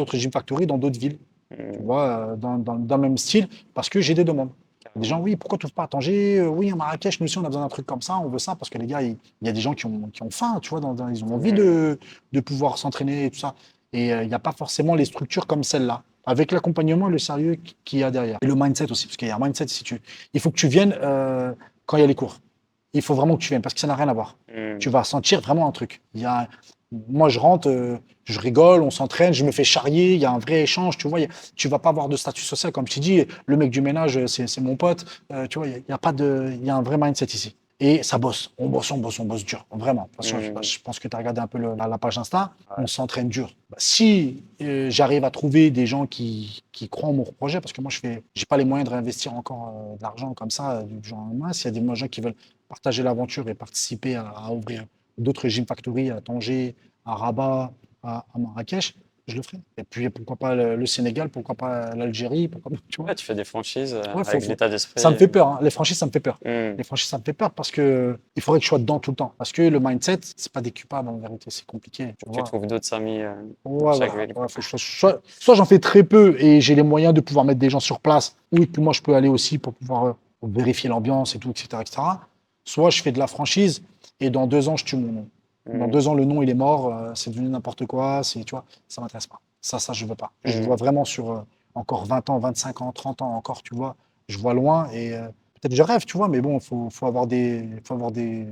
autres Gym Factory dans d'autres villes, tu Mm. vois, euh, dans, dans, dans le même style, parce que j'ai des demandes. Des gens, oui, pourquoi tu n'ouvres pas à Tanger? Euh, Oui, à Marrakech, nous aussi, on a besoin d'un truc comme ça, on veut ça, parce que les gars, il il y a des gens qui ont, qui ont faim, tu vois, dans- ils ont envie de, de pouvoir s'entraîner et tout ça. Et euh, il n'y a pas forcément les structures comme celle-là, avec l'accompagnement et le sérieux qui- qu'il y a derrière. Et le mindset aussi, parce qu'il y a un mindset, si tu... il faut que tu viennes euh, quand il y a les cours. Il faut vraiment que tu viennes, parce que ça n'a rien à voir Mm. tu vas sentir vraiment un truc. Il y a, moi, je rentre, euh, je rigole, on s'entraîne, je me fais charrier, il y a un vrai échange, tu vois. a- tu vas pas avoir de statut social, comme je t'ai dit, le mec du ménage, euh, c'est mon pote, euh, tu vois, il y a- il y a, pas de, il y a un vrai mindset ici. Et ça bosse, on bosse, on bosse, on bosse dur, vraiment. Toute façon, Mhm. je, je pense que tu as regardé un peu le- la, la page Insta, on s'entraîne dur. Bah, si euh, j'arrive à trouver des gens qui, qui croient en mon projet, parce que moi, je fais, j'ai pas les moyens de réinvestir encore de l'argent comme ça, du jour au lendemain, s'il y a des gens qui veulent partager l'aventure et participer à, à ouvrir d'autres Gym Factory à Tanger, à Rabat, à, à Marrakech, je le ferai. Et puis pourquoi pas le, le Sénégal, pourquoi pas l'Algérie, pourquoi pas, tu vois. Ouais, tu fais des franchises Ouais, faut- avec faut- l'état d'esprit. Ça me fait peur, hein. les franchises, ça me fait peur. Mm. Les franchises, ça me fait peur parce que il faudrait que je sois dedans tout le temps. Parce que le mindset, c'est pas décupable en vérité, c'est compliqué. tu trouves d'autres amis. euh, Ouais, chaque voilà. ville. Ouais, faut que je sois- soit, soit j'en fais très peu et j'ai les moyens de pouvoir mettre des gens sur place, ou que moi je peux aller aussi pour pouvoir euh, vérifier l'ambiance et tout, etc., etc. Soit je fais de la franchise et dans deux ans je tue mon nom. Dans mm. deux ans le nom il est mort, euh, c'est devenu n'importe quoi, c'est tu vois, ça m'intéresse pas. Ça, ça je veux pas. Je Mhm. vois vraiment sur euh, encore 20 ans, 25 ans, 30 ans encore, tu vois, je vois loin et euh, peut-être je rêve, tu vois, mais bon, faut, faut avoir des, faut avoir des,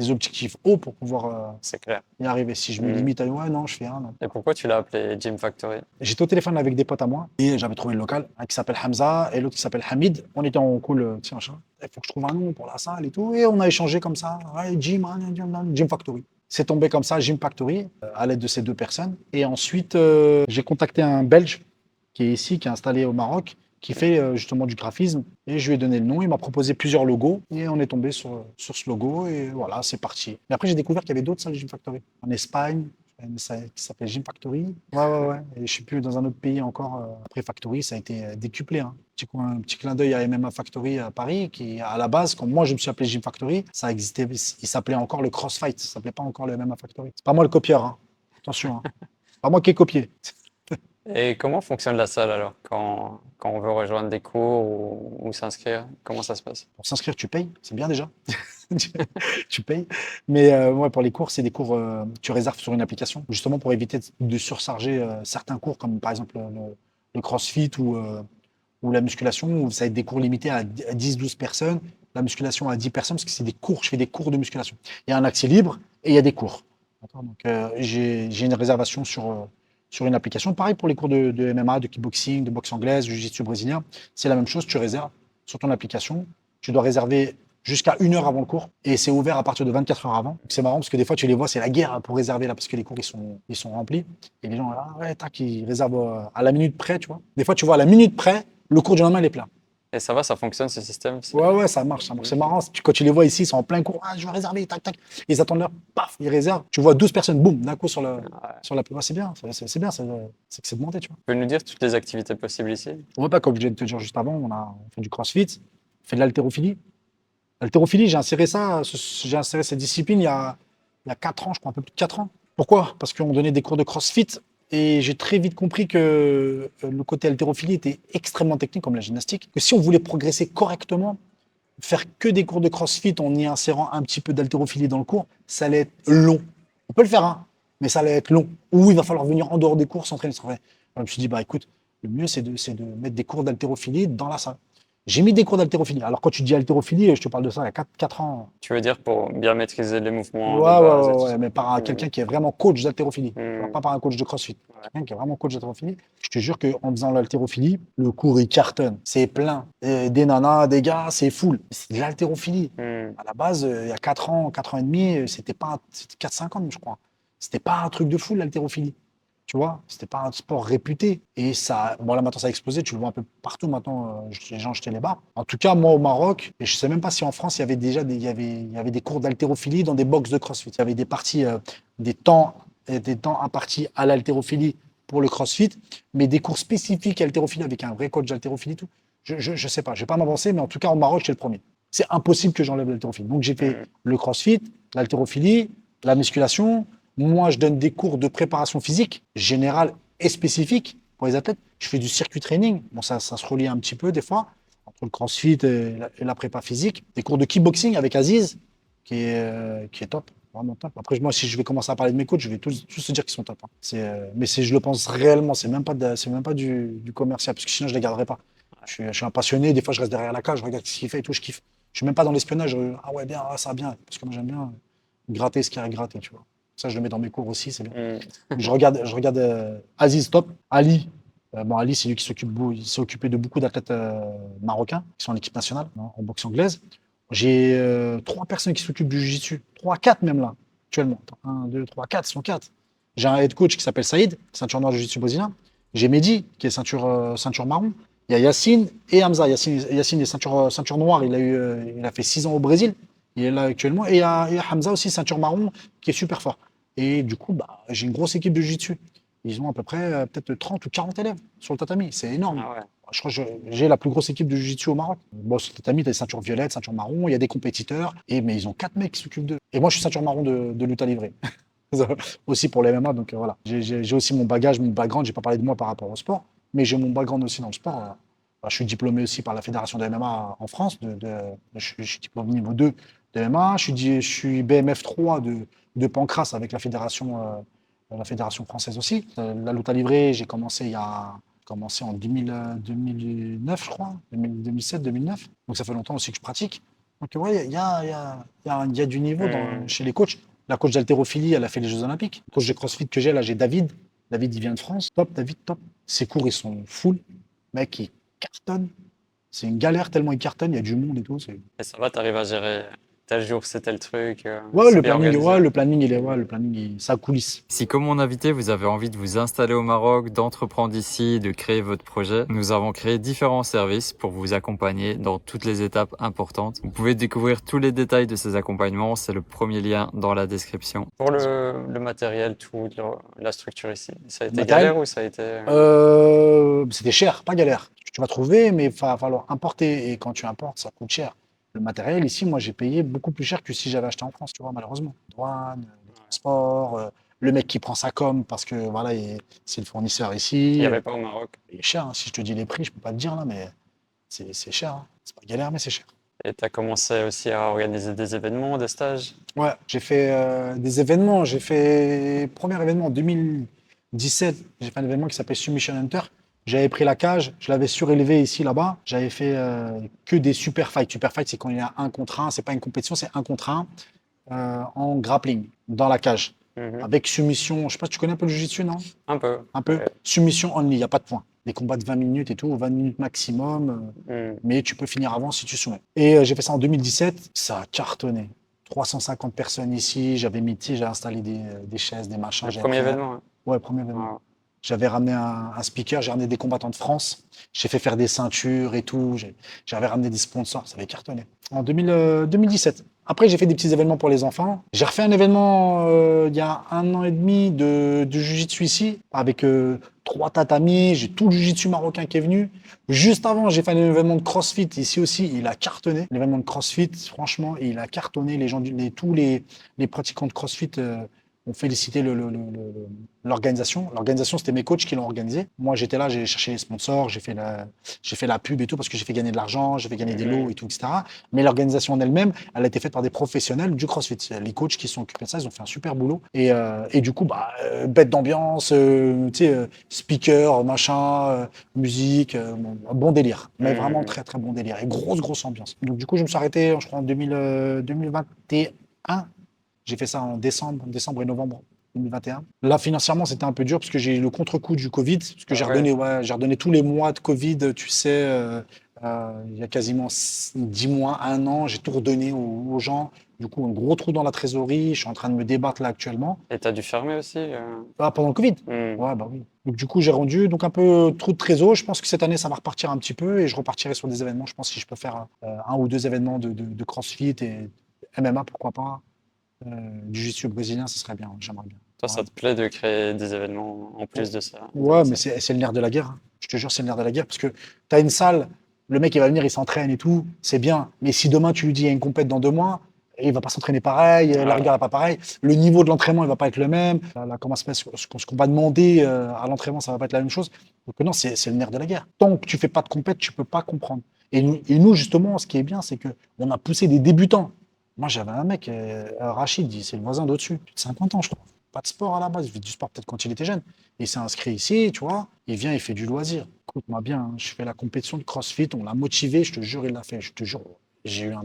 des objectifs hauts pour pouvoir euh, clair. y arriver. Si je me Mhm. limite à ouais, non, je fais un, non. Et pourquoi tu l'as appelé Gym Factory? J'étais au téléphone avec des potes à moi et j'avais trouvé le local, un qui s'appelle Hamza et l'autre qui s'appelle Hamid. On était en cool, euh, tiens, machin. Il faut que je trouve un nom pour la salle et tout. Et on a échangé comme ça. Ouais, Gym, hein, Gym, Gym Factory. C'est tombé comme ça, Gym Factory, euh, à l'aide de ces deux personnes. Et ensuite, euh, j'ai contacté un Belge qui est ici, qui est installé au Maroc, qui fait euh, justement du graphisme. Et je lui ai donné le nom. Il m'a proposé plusieurs logos. Et on est tombé sur, sur ce logo. Et voilà, c'est parti. Mais après, j'ai découvert qu'il y avait d'autres salles Gym Factory. En Espagne, une salle qui s'appelle Gym Factory. Ouais, ouais, ouais. Et je sais plus, dans un autre pays encore, euh, après Factory, ça a été euh, décuplé. Hein. Petit, un petit clin d'œil à MMA Factory à Paris, qui, à la base, quand moi je me suis appelé Gym Factory, ça existait, il s'appelait encore le Crossfight, ça s'appelait pas encore le MMA Factory. C'est pas moi le copieur, hein. attention. Hein. pas moi qui ai copié. Et comment fonctionne la salle alors quand, quand on veut rejoindre des cours ou, s'inscrire? Comment ça se passe? Pour s'inscrire, tu payes, c'est bien déjà. Tu- payes. Mais euh, pour les cours, c'est des cours euh, tu réserves sur une application, justement pour éviter de surcharger euh, certains cours, comme par exemple le, CrossFit ou, euh, ou la musculation, où ça va être des cours limités à 10-12 personnes, la musculation à 10 personnes, parce que c'est des cours, je fais des cours de musculation. Il y a un accès libre et il y a des cours. Donc euh, j'ai une réservation sur, sur une application. Pareil pour les cours de, MMA, de kickboxing, de boxe anglaise, de jiu-jitsu brésilien. C'est la même chose, tu réserves sur ton application. Tu dois réserver jusqu'à une heure avant le cours et c'est ouvert à partir de 24 heures avant. C'est marrant parce que des fois tu les vois, c'est la guerre pour réserver là parce que les cours ils sont, ils sont remplis et les gens ah ouais tac ils réservent euh, à la minute près tu vois. Des fois tu vois à la minute près le cours du lendemain il est plein. Et ça va, ça fonctionne ce système? Ouais ouais ça marche, ça marche. c'est marrant. Quand tu les vois ici ils sont en plein cours, ah je vais réserver tac tac, ils attendent l'heure, paf ils réservent. Tu vois 12 personnes boum d'un coup sur le Ouais. sur la ouais, c'est bien, c'est- bien, c'est que c'est demandé tu vois. Tu peux nous dire toutes les activités possibles ici? On va pas, comme je viens de te dire juste avant, on a on fait du crossfit, on fait de l'haltérophilie. L'haltérophilie, j'ai inséré ça, j'ai inséré cette discipline il y a, il y a 4 ans, je crois, un peu plus de 4 ans. Pourquoi? Parce qu'on donnait des cours de crossfit et j'ai très vite compris que euh, le côté haltérophilie était extrêmement technique, comme la gymnastique, que si on voulait progresser correctement, faire que des cours de crossfit en y insérant un petit peu d'haltérophilie dans le cours, ça allait être long. On peut le faire, hein, mais ça allait être long. Ou il va falloir venir en dehors des cours s'entraîner. je me suis dit, bah écoute, le mieux, c'est de, de mettre des cours d'haltérophilie dans la salle. J'ai mis des cours d'haltérophilie. Alors, quand tu dis haltérophilie, je te parle de ça il y a 4, 4 ans. Tu veux dire pour bien maîtriser les mouvements Ouais, ouais, base ouais, ouais, mais par un- quelqu'un qui est vraiment coach d'haltérophilie. Hmm. Pas par un coach de crossfit. Quelqu'un qui est vraiment coach d'haltérophilie. Je te jure qu'en faisant l'haltérophilie, le cours, il cartonne. C'est plein. Et des nanas, des gars, c'est full. C'est de l'haltérophilie. Hmm. À la base, euh, il y a 4 ans, 4 ans et demi, euh, c'était pas, un- c'était 4-5 ans, je crois. C'était pas un truc de fou, l'haltérophilie. Tu vois, c'était pas un sport réputé. Et ça, bon là maintenant ça a explosé, tu le vois un peu partout maintenant, euh, les gens jetaient les barres. En tout cas, moi au Maroc, et je sais même pas si en France il y avait déjà des, il y avait, il y avait des cours d'haltérophilie dans des box de CrossFit. Il y avait des parties, euh, des temps, euh, des temps impartis à l'haltérophilie pour le CrossFit, mais des cours spécifiques à l'haltérophilie avec un vrai coach d'haltérophilie tout. Je, je, je sais pas, je vais pas m'avancer, mais en tout cas au Maroc, j'étais le premier. C'est impossible que j'enlève l'haltérophilie. Donc j'ai fait Hmm. le crossfit, l'haltérophilie, la musculation. Moi, je donne des cours de préparation physique, générale et spécifique pour les athlètes. Je fais du circuit training. Bon, ça, ça se relie un petit peu des fois entre le crossfit et la, prépa physique. Des cours de kickboxing avec Aziz, qui est, euh, qui est top, vraiment top. Après, moi, si je vais commencer à parler de mes coachs, je vais tous, tous se dire qu'ils sont top. hein. Euh, mais je le pense réellement, c'est même pas, même pas du, commercial, parce que sinon, je les garderai pas. Je suis, un passionné, des fois, je reste derrière la cage, je regarde ce qu'il fait et tout, je kiffe. Je suis même pas dans l'espionnage, ah ouais, bien, ah, ça bien, parce que moi, j'aime bien gratter ce qu'il y a à gratter, tu vois. Ça, je le mets dans mes cours aussi, c'est bien. Hmm. Je regarde, je regarde euh, Aziz top, Ali. euh, bon, Ali, c'est lui qui s'occupe, il s'est occupé de beaucoup d'athlètes euh, marocains qui sont en équipe nationale hein, en boxe anglaise. J'ai trois personnes qui s'occupent du jiu-jitsu, trois, quatre même là, actuellement. Un, deux, trois, quatre, sont quatre. J'ai un head coach qui s'appelle Saïd, ceinture noire de jiu-jitsu brésilien. J'ai Mehdi, qui est ceinture, ceinture marron. Il y a Yacine et Hamza. Yacine, Yacine est ceinture, ceinture noire, il a, eu, il a fait six ans au Brésil. Il est là actuellement. Et il y a, il y a Hamza aussi, ceinture marron, qui est super fort. Et du coup, bah, j'ai une grosse équipe de jiu-jitsu. Ils ont à peu près euh, peut-être 30 ou 40 élèves sur le tatami. C'est énorme. Ah ouais. Je crois que j'ai la plus grosse équipe de jiu-jitsu au Maroc. Bon, sur le tatami, tu as des ceintures violettes, ceintures marron, il y a des compétiteurs, et, mais ils ont quatre mecs qui s'occupent d'eux. Et moi, je suis ceinture marron de, de lutte à livrer. aussi pour les MMA, donc euh, voilà. J'ai- aussi mon bagage, mon background. J'ai pas parlé de moi par rapport au sport, mais j'ai mon background aussi dans le sport. euh. Bah, je suis diplômé aussi par la fédération de MMA en France. De, de- je, suis- je suis diplômé niveau 2 de MMA. Je suis, je suis BMF 3 de, de Pancras avec la fédération, euh, la fédération française aussi. Euh, la lutte à livrer, j'ai commencé il y a commencé en 2000, euh, 2009, je crois, 2007, 2009. Donc ça fait longtemps aussi que je pratique. Donc, ouais, il y a, il y, a, il y, a, y a du niveau dans, chez les coachs. La coach d'haltérophilie, elle a fait les Jeux Olympiques. Le coach de CrossFit que j'ai, là, j'ai David. David, il vient de France. Top, David, top. Ses cours, ils sont full. Mec, il cartonne. C'est une galère tellement il cartonne, il y a du monde et tout. Et ça va, t'arrives à gérer tel jour, c'est tel truc. euh, Ouais, le planning, ouais, le planning, il est, ouais, le planning, il- ça coulisse. Si comme mon invité, vous avez envie de vous installer au Maroc, d'entreprendre ici, de créer votre projet, nous avons créé différents services pour vous accompagner dans toutes les étapes importantes. Vous pouvez découvrir tous les détails de ces accompagnements, c'est le premier lien dans la description. Pour le, le matériel, tout, la structure ici, ça a été Matériel galère ou ça a été. Euh, c'était cher, pas galère. Tu vas trouver, mais il va falloir importer. Et quand tu importes, ça coûte cher. Le matériel, ici, moi, j'ai payé beaucoup plus cher que si j'avais acheté en France, tu vois, malheureusement. Douane, le transport, euh, le mec qui prend sa com parce que, voilà, il- c'est le fournisseur ici. Il n'y avait pas au Maroc. Il est cher, hein. Si je te dis les prix, je peux pas te dire, là, mais c'est cher. hein. C'est pas galère, mais c'est cher. Et tu as commencé aussi à organiser des événements, des stages? Ouais, j'ai fait euh, des événements. J'ai fait premier événement en 2017. J'ai fait un événement qui s'appelle Submission Hunter. J'avais pris la cage, je l'avais surélevé ici là-bas. J'avais fait euh, que des super fights. Super fight, c'est quand il y a un contre un. C'est pas une compétition, c'est un contre un euh, en grappling dans la cage Mhm. avec soumission. Je sais pas, tu connais un peu le jiu-jitsu, non? Un peu. Un peu. Ouais. Soumission only, il y a pas de points. Des combats de 20 minutes et tout, 20 minutes maximum. euh, Mhm. mais tu peux finir avant si tu soumets. Et j'ai fait ça en 2017, ça a cartonné. 350 personnes ici, j'avais mis, j'ai installé des, des chaises, des machins. Le j'avais premier événement. hein. Ouais, premier événement. J'avais ramené un, speaker, j'ai ramené des combattants de France, j'ai fait faire des ceintures et tout, j'avais ramené des sponsors, ça avait cartonné. En 2000, euh, 2017. Après, j'ai fait des petits événements pour les enfants. J'ai refait un événement euh, il y a un an et demi de, de Jiu-Jitsu ici, avec euh, trois tatamis, j'ai tout le Jiu-Jitsu marocain qui est venu. Juste avant, j'ai fait un événement de CrossFit ici aussi, il a cartonné. L'événement de CrossFit, franchement, il a cartonné. Les gens, les, tous les, pratiquants de CrossFit ont félicité l'organisation. L'organisation, c'était mes coachs qui l'ont organisé. Moi, j'étais là, j'ai cherché les sponsors, j'ai fait, la, fait la pub et tout, parce que j'ai fait gagner de l'argent, j'ai fait gagner des lots et tout, etc. Mais l'organisation en elle-même, elle a été faite par des professionnels du CrossFit. Les coachs qui sont occupés de ça, ils ont fait un super boulot. Et, euh, et du coup, bah, euh, bête d'ambiance, euh, tu sais, speaker, machin, musique, bon, délire. Mais vraiment très, très bon délire. Et grosse, grosse ambiance. Donc, du coup, je me suis arrêté, je crois, en 2000, euh, 2021. J'ai fait ça en décembre, décembre et novembre 2021. Là, financièrement, c'était un peu dur parce que j'ai eu le contre-coup du Covid, parce que Ah j'ai ouais. redonné, ouais, j'ai redonné tous les mois de Covid, tu sais, euh, euh, il y a quasiment s- 10 mois, un an, j'ai tout redonné aux, aux gens. Du coup, un gros trou dans la trésorerie, je suis en train de me débattre là actuellement. Et tu as dû fermer aussi. euh. Ah, pendant le Covid Mhm. Ouais, bah oui. Donc, du coup, j'ai rendu donc un peu trop de trésor. Je pense que cette année, ça va repartir un petit peu et je repartirai sur des événements. Je pense que si je peux faire un ou deux événements de, de- de CrossFit et MMA, pourquoi pas. Euh, du jiu-jitsu brésilien, ce serait bien. J'aimerais bien. Toi, ça te plaît de créer des événements en plus de ça? Ouais, mais c'est le nerf de la guerre. hein. Je te jure, c'est le nerf de la guerre parce que tu as une salle, le mec, il va venir, il s'entraîne et tout, c'est bien. Mais si demain, tu lui dis, il y a une compète dans deux mois, il va pas s'entraîner pareil, la Ouais. rigueur n'est pas pareil, le niveau de l'entraînement, il va pas être le même, la, la- comment se ce qu'on va demander euh, à l'entraînement, ça va pas être la même chose. Donc non, c'est c'est le nerf de la guerre. Tant que tu fais pas de compète, tu peux pas comprendre. Et nous, et nous, justement, ce qui est bien, c'est que on a poussé des débutants. Moi, j'avais un mec, euh, Rachid, c'est le voisin d'au-dessus, plus de 50 ans, je crois. Pas de sport à la base, il fait du sport peut-être quand il était jeune. Il s'est inscrit ici, tu vois. Il vient, il fait du loisir. Écoute-moi bien, hein, je fais la compétition de CrossFit, on l'a motivé, je te jure, il l'a fait. Je te jure, j'ai eu un,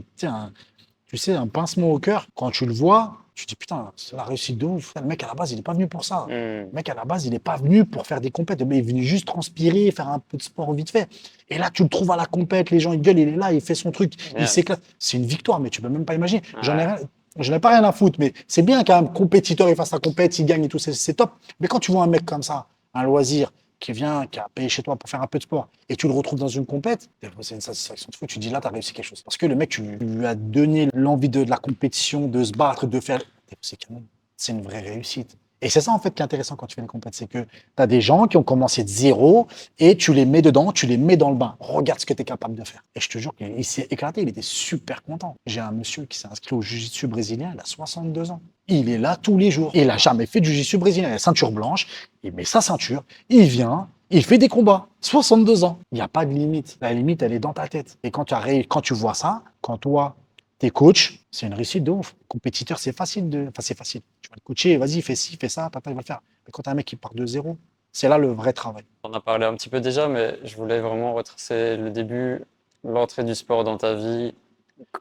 tu sais, un pincement au cœur. Quand tu le vois, tu te dis putain, c'est la réussite de ouf. Le mec, à la base, il n'est pas venu pour ça. Mhm. Le mec, à la base, il n'est pas venu pour faire des compètes, mais il est venu juste transpirer, faire un peu de sport vite fait. Et là, tu le trouves à la compète, les gens, ils gueulent, il est là, il fait son truc, il s'éclate. C'est une victoire, mais tu peux même pas imaginer. J'en ai rien- je n'ai pas rien à foutre, mais c'est bien qu'un compétiteur il fasse sa compète, il gagne et tout, c'est top. Mais quand tu vois un mec comme ça, un loisir, qui vient, qui a payé chez toi pour faire un peu de sport, et tu le retrouves dans une compète, c'est une satisfaction de fou. Tu dis là, tu as réussi quelque chose. Parce que le mec, tu lui as donné l'envie de, de la compétition, de se battre, de faire. C'est canon. C'est une vraie réussite. Et c'est ça, en fait, qui est intéressant quand tu fais une compète, c'est que tu as des gens qui ont commencé de zéro et tu les mets dedans, tu les mets dans le bain. Regarde ce que tu es capable de faire. Et je te jure qu'il s'est éclaté, il était super content. J'ai un monsieur qui s'est inscrit au Jiu-Jitsu brésilien, il a 62 ans. Il est là tous les jours. Il n'a jamais fait du Jiu-Jitsu brésilien. Il a ceinture blanche, il met sa ceinture, il vient, il fait des combats. 62 ans. Il n'y a pas de limite. La limite, elle est dans ta tête. Et quand tu, as quand tu vois ça, quand toi, t'es coach, c'est une réussite de ouf. Compétiteur, c'est facile de. Enfin, c'est facile. Tu vas le coacher, vas-y, fais ci, fais ça, papa, il va le faire. Mais quand t'as un mec qui part de zéro, c'est là le vrai travail. On a parlé un petit peu déjà, mais je voulais vraiment retracer le début, l'entrée du sport dans ta vie,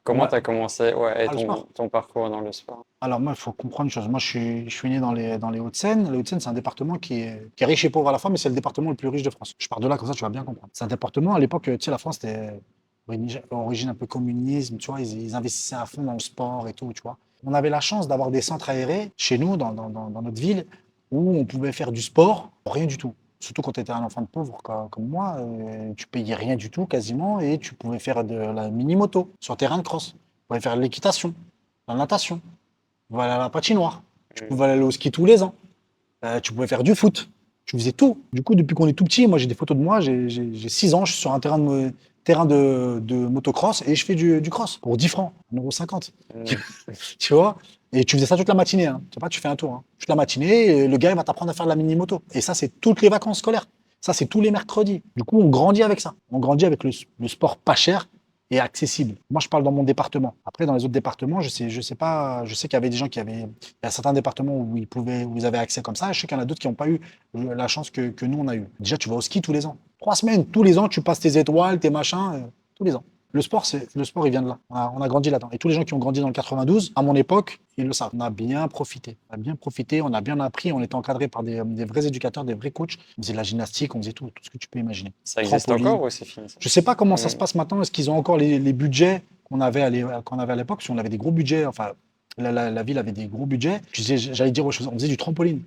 Comment Ouais. tu as commencé ouais, et Ah, ton, parcours dans le sport? Alors moi, il faut comprendre une chose. Moi, je suis, je suis né dans les, dans les Hauts-de-Seine. Les Hauts-de-Seine, c'est un département qui est, qui est riche et pauvre à la fois, mais c'est le département le plus riche de France. Je pars de là, comme ça, tu vas bien comprendre. C'est un département, à l'époque, tu sais, la France, c'était origine un peu communisme, tu vois, ils, ils investissaient à fond dans le sport et tout, tu vois. On avait la chance d'avoir des centres aérés chez nous, dans, dans, dans, dans notre ville, où on pouvait faire du sport, rien du tout. Surtout quand tu étais un enfant de pauvre co- comme moi, tu payais rien du tout quasiment et tu pouvais faire de la mini-moto sur terrain de cross. Tu pouvais faire de l'équitation, la natation, tu pouvais aller à la patinoire, tu Mm. pouvais aller au ski tous les ans, Euh, tu pouvais faire du foot, tu faisais tout. Du coup, depuis qu'on est tout petit, moi j'ai des photos de moi, j'ai j'ai- j'ai 6 ans, je suis sur un terrain de, terrain de, de motocross et je fais du, du cross pour 10 francs, 1,50€. Mm. Tu vois? Et tu faisais ça toute la matinée. Hein. Tu sais pas, tu fais un tour. Hein. Toute la matinée, et le gars, il va t'apprendre à faire de la mini-moto. Et ça, c'est toutes les vacances scolaires. Ça, c'est tous les mercredis. Du coup, on grandit avec ça. On grandit avec le, le sport pas cher et accessible. Moi, je parle dans mon département. Après, dans les autres départements, je sais, je sais pas, je sais qu'il y avait des gens qui avaient, il y a certains départements où ils pouvaient, où ils avaient accès comme ça. Je sais qu'il y en a d'autres qui n'ont pas eu la chance que, que nous, on a eu. Déjà, tu vas au ski tous les ans. Trois semaines, tous les ans, tu passes tes étoiles, tes machins, euh, tous les ans. Le sport, c'est le sport, il vient de là. On a, on a grandi là-dedans. Et tous les gens qui ont grandi dans le 92, à mon époque, ils le savent. On a bien profité. On a bien profité, on a bien appris. On était encadré par des, des vrais éducateurs, des vrais coachs. On faisait de la gymnastique, on faisait tout, tout ce que tu peux imaginer. Ça existe Trampoline. encore ou c'est fini? ça Je sais pas comment ça se passe maintenant. Est-ce qu'ils ont encore les, les budgets qu'on avait à l'époque? Si on avait des gros budgets, enfin, la, la- la ville avait des gros budgets. J'allais dire aux choses, on faisait du trampoline.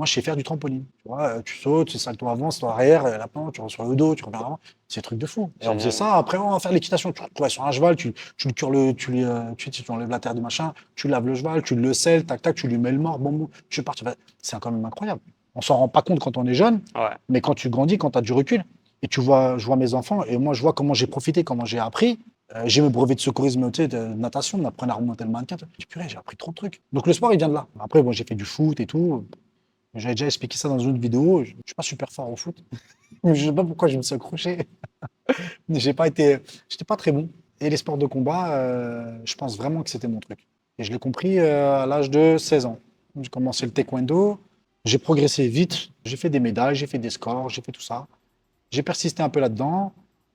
Moi, je sais faire du trampoline. Tu vois, euh, tu sautes, tu salto avant, salto arrière, euh, la pente, tu rentres sur le dos, tu reviens avant. C'est un truc de fou. Et on faisait ça. Après, on va faire l'équitation. Tu te sur un cheval, tu, tu le cures le, tu, lui, euh, tu, tu enlèves la terre du machin, tu laves le cheval, tu le selles, tac, tac, tu lui mets le mort, bon, bon, tu pars. tu C'est quand même incroyable. On s'en rend pas compte quand on est jeune, Ouais. mais quand tu grandis, quand tu as du recul, et tu vois, je vois mes enfants, et moi, je vois comment j'ai profité, comment j'ai appris. Euh, j'ai mes brevets de secourisme, tu sais, de natation, on apprenait à remonter le mannequin. Purée, j'ai appris trop de trucs. Donc le sport, il vient de là. Après, moi, j'ai fait du foot et tout. J'avais déjà expliqué ça dans une autre vidéo. Je ne suis pas super fort au foot. je sais pas pourquoi je me suis accroché. j'ai pas été, pas très bon. Et les sports de combat, euh, je pense vraiment que c'était mon truc. Et je l'ai compris euh, à l'âge de 16 ans. J'ai commencé le taekwondo. J'ai progressé vite. J'ai fait des médailles, j'ai fait des scores, j'ai fait tout ça. J'ai persisté un peu là-dedans.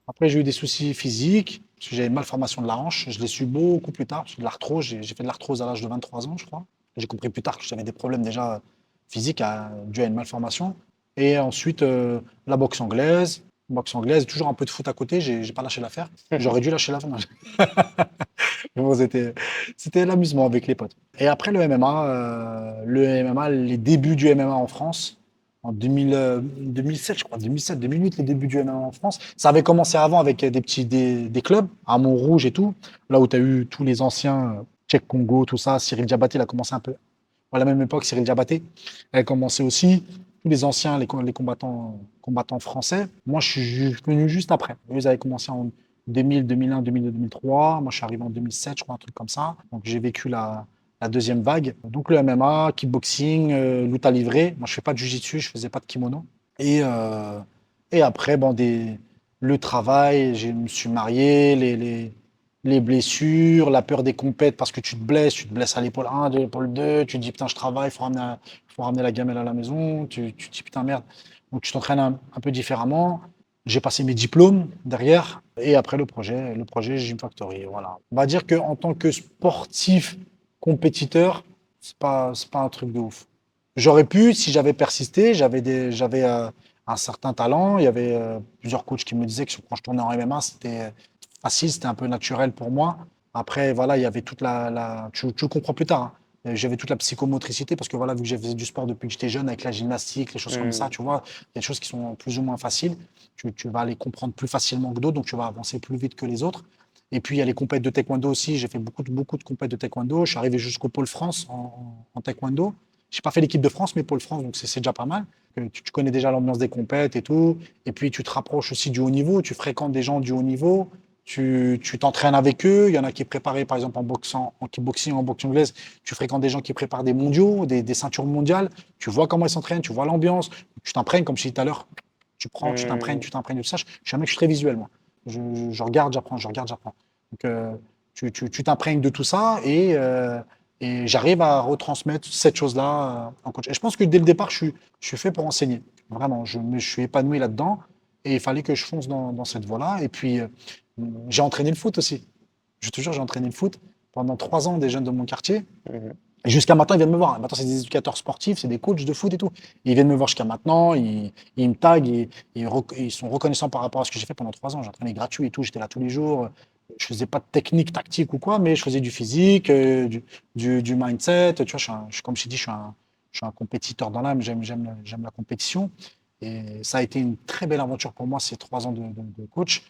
Après, j'ai eu des soucis physiques, parce que j'avais une malformation de la hanche. Je l'ai su beaucoup plus tard, parce que de l'arthrose, j'ai fait de l'arthrose à l'âge de 23 ans, je crois. J'ai compris plus tard que j'avais des problèmes déjà physiques à, dus à une malformation. Et ensuite, euh, la boxe anglaise. Boxe anglaise, toujours un peu de foot à côté, j'ai pas lâché l'affaire. J'aurais dû lâcher l'affaire. bon, c'était c'était l'amusement avec les potes. Et après le MMA, euh, le MMA, les débuts du MMA en France, en 2000, euh, 2007, je crois, 2007, 2008, les débuts du MMA en France. Ça avait commencé avant avec des petits des, des clubs, à Montrouge et tout, là où tu as eu tous les anciens, Tchèque Congo, tout ça. Cyril Diabaté, il a commencé un peu. À la même époque, Cyril Diabaté, elle a commencé aussi. Tous les anciens, les, co- les combattants, français. Moi, je suis venu juste après. Ils avaient commencé en 2000, 2001, 2002, 2003. Moi, je suis arrivé en 2007, je crois, un truc comme ça. Donc, j'ai vécu la, deuxième vague. Donc, le MMA, kickboxing, euh, lutte à livrer. Moi, je fais pas de jujitsu, je faisais pas de kimono. Et, euh, et après, bon, le travail, je me suis marié, les, les blessures, la peur des compètes parce que tu te blesses, tu te blesses à l'épaule 1, de l'épaule 2, tu te dis putain, je travaille, il faut ramener, faut ramener la gamelle à la maison, tu, tu te dis putain, merde. Donc, tu t'entraînes un, un peu différemment. J'ai passé mes diplômes derrière et après le projet, le projet Gym Factory. Voilà. On va dire qu'en tant que sportif compétiteur, c'est pas, pas un truc de ouf. J'aurais pu, si j'avais persisté, j'avais euh, un certain talent. Il y avait euh, plusieurs coachs qui me disaient que quand je tournais en MMA, c'était c'était un peu naturel pour moi. Après, voilà, il y avait toute la, la- tu, tu le comprends plus tard. hein. Euh, J'avais toute la psychomotricité parce que voilà, vu que j'ai fait du sport depuis que j'étais jeune avec la gymnastique, les choses comme Mhm. ça, tu vois, il y a des choses qui sont plus ou moins faciles. Tu, tu vas les comprendre plus facilement que d'autres, donc tu vas avancer plus vite que les autres. Et puis, il y a les compètes de taekwondo aussi. J'ai fait beaucoup de, beaucoup de compètes de taekwondo. Je suis arrivé jusqu'au pôle France en, en- taekwondo. Je n'ai pas fait l'équipe de France, mais pôle France, donc c'est déjà pas mal. Tu, tu connais déjà l'ambiance des compètes et tout. Et puis, tu te rapproches aussi du haut niveau. Tu fréquentes des gens du haut niveau. Tu tu t'entraînes avec eux. Il y en a qui préparent, par exemple, en boxant, en kickboxing, en boxe anglaise. Tu fréquentes des gens qui préparent des mondiaux, des, des ceintures mondiales. Tu vois comment ils s'entraînent, tu vois l'ambiance. Tu t'imprègnes, comme je disais tout à l'heure. Tu prends, tu Mhm. t'imprègnes, tu t'imprègnes ça. Je, suis un mec, je suis très visuel, moi. Je, je- je regarde, j'apprends, je regarde, j'apprends. Donc, euh, tu tu- tu t'imprègnes de tout ça et, euh, et j'arrive à retransmettre cette chose-là euh, en coach. Et je pense que dès le départ, je suis, je suis fait pour enseigner. Vraiment, je me je suis épanoui là-dedans et il fallait que je fonce dans, dans cette voie-là. Et puis, euh, j'ai entraîné le foot aussi. Je te jure, j'ai entraîné le foot pendant trois ans des jeunes de mon quartier. Mhm. Et jusqu'à maintenant, ils viennent me voir. Maintenant, c'est des éducateurs sportifs, c'est des coachs de foot et tout. Et ils viennent me voir jusqu'à maintenant, ils, ils me taguent, ils, ils rec- ils sont reconnaissants par rapport à ce que j'ai fait pendant trois ans. J'entraînais gratuit et tout, j'étais là tous les jours. Je faisais pas de technique tactique ou quoi, mais je faisais du physique, euh, du, du, du mindset. Tu vois, je suis un- je- comme je t'ai dit, je suis un, je suis un compétiteur dans l'âme, j'aime, j'aime, la- j'aime la compétition. Et ça a été une très belle aventure pour moi, ces trois ans de, de- de coach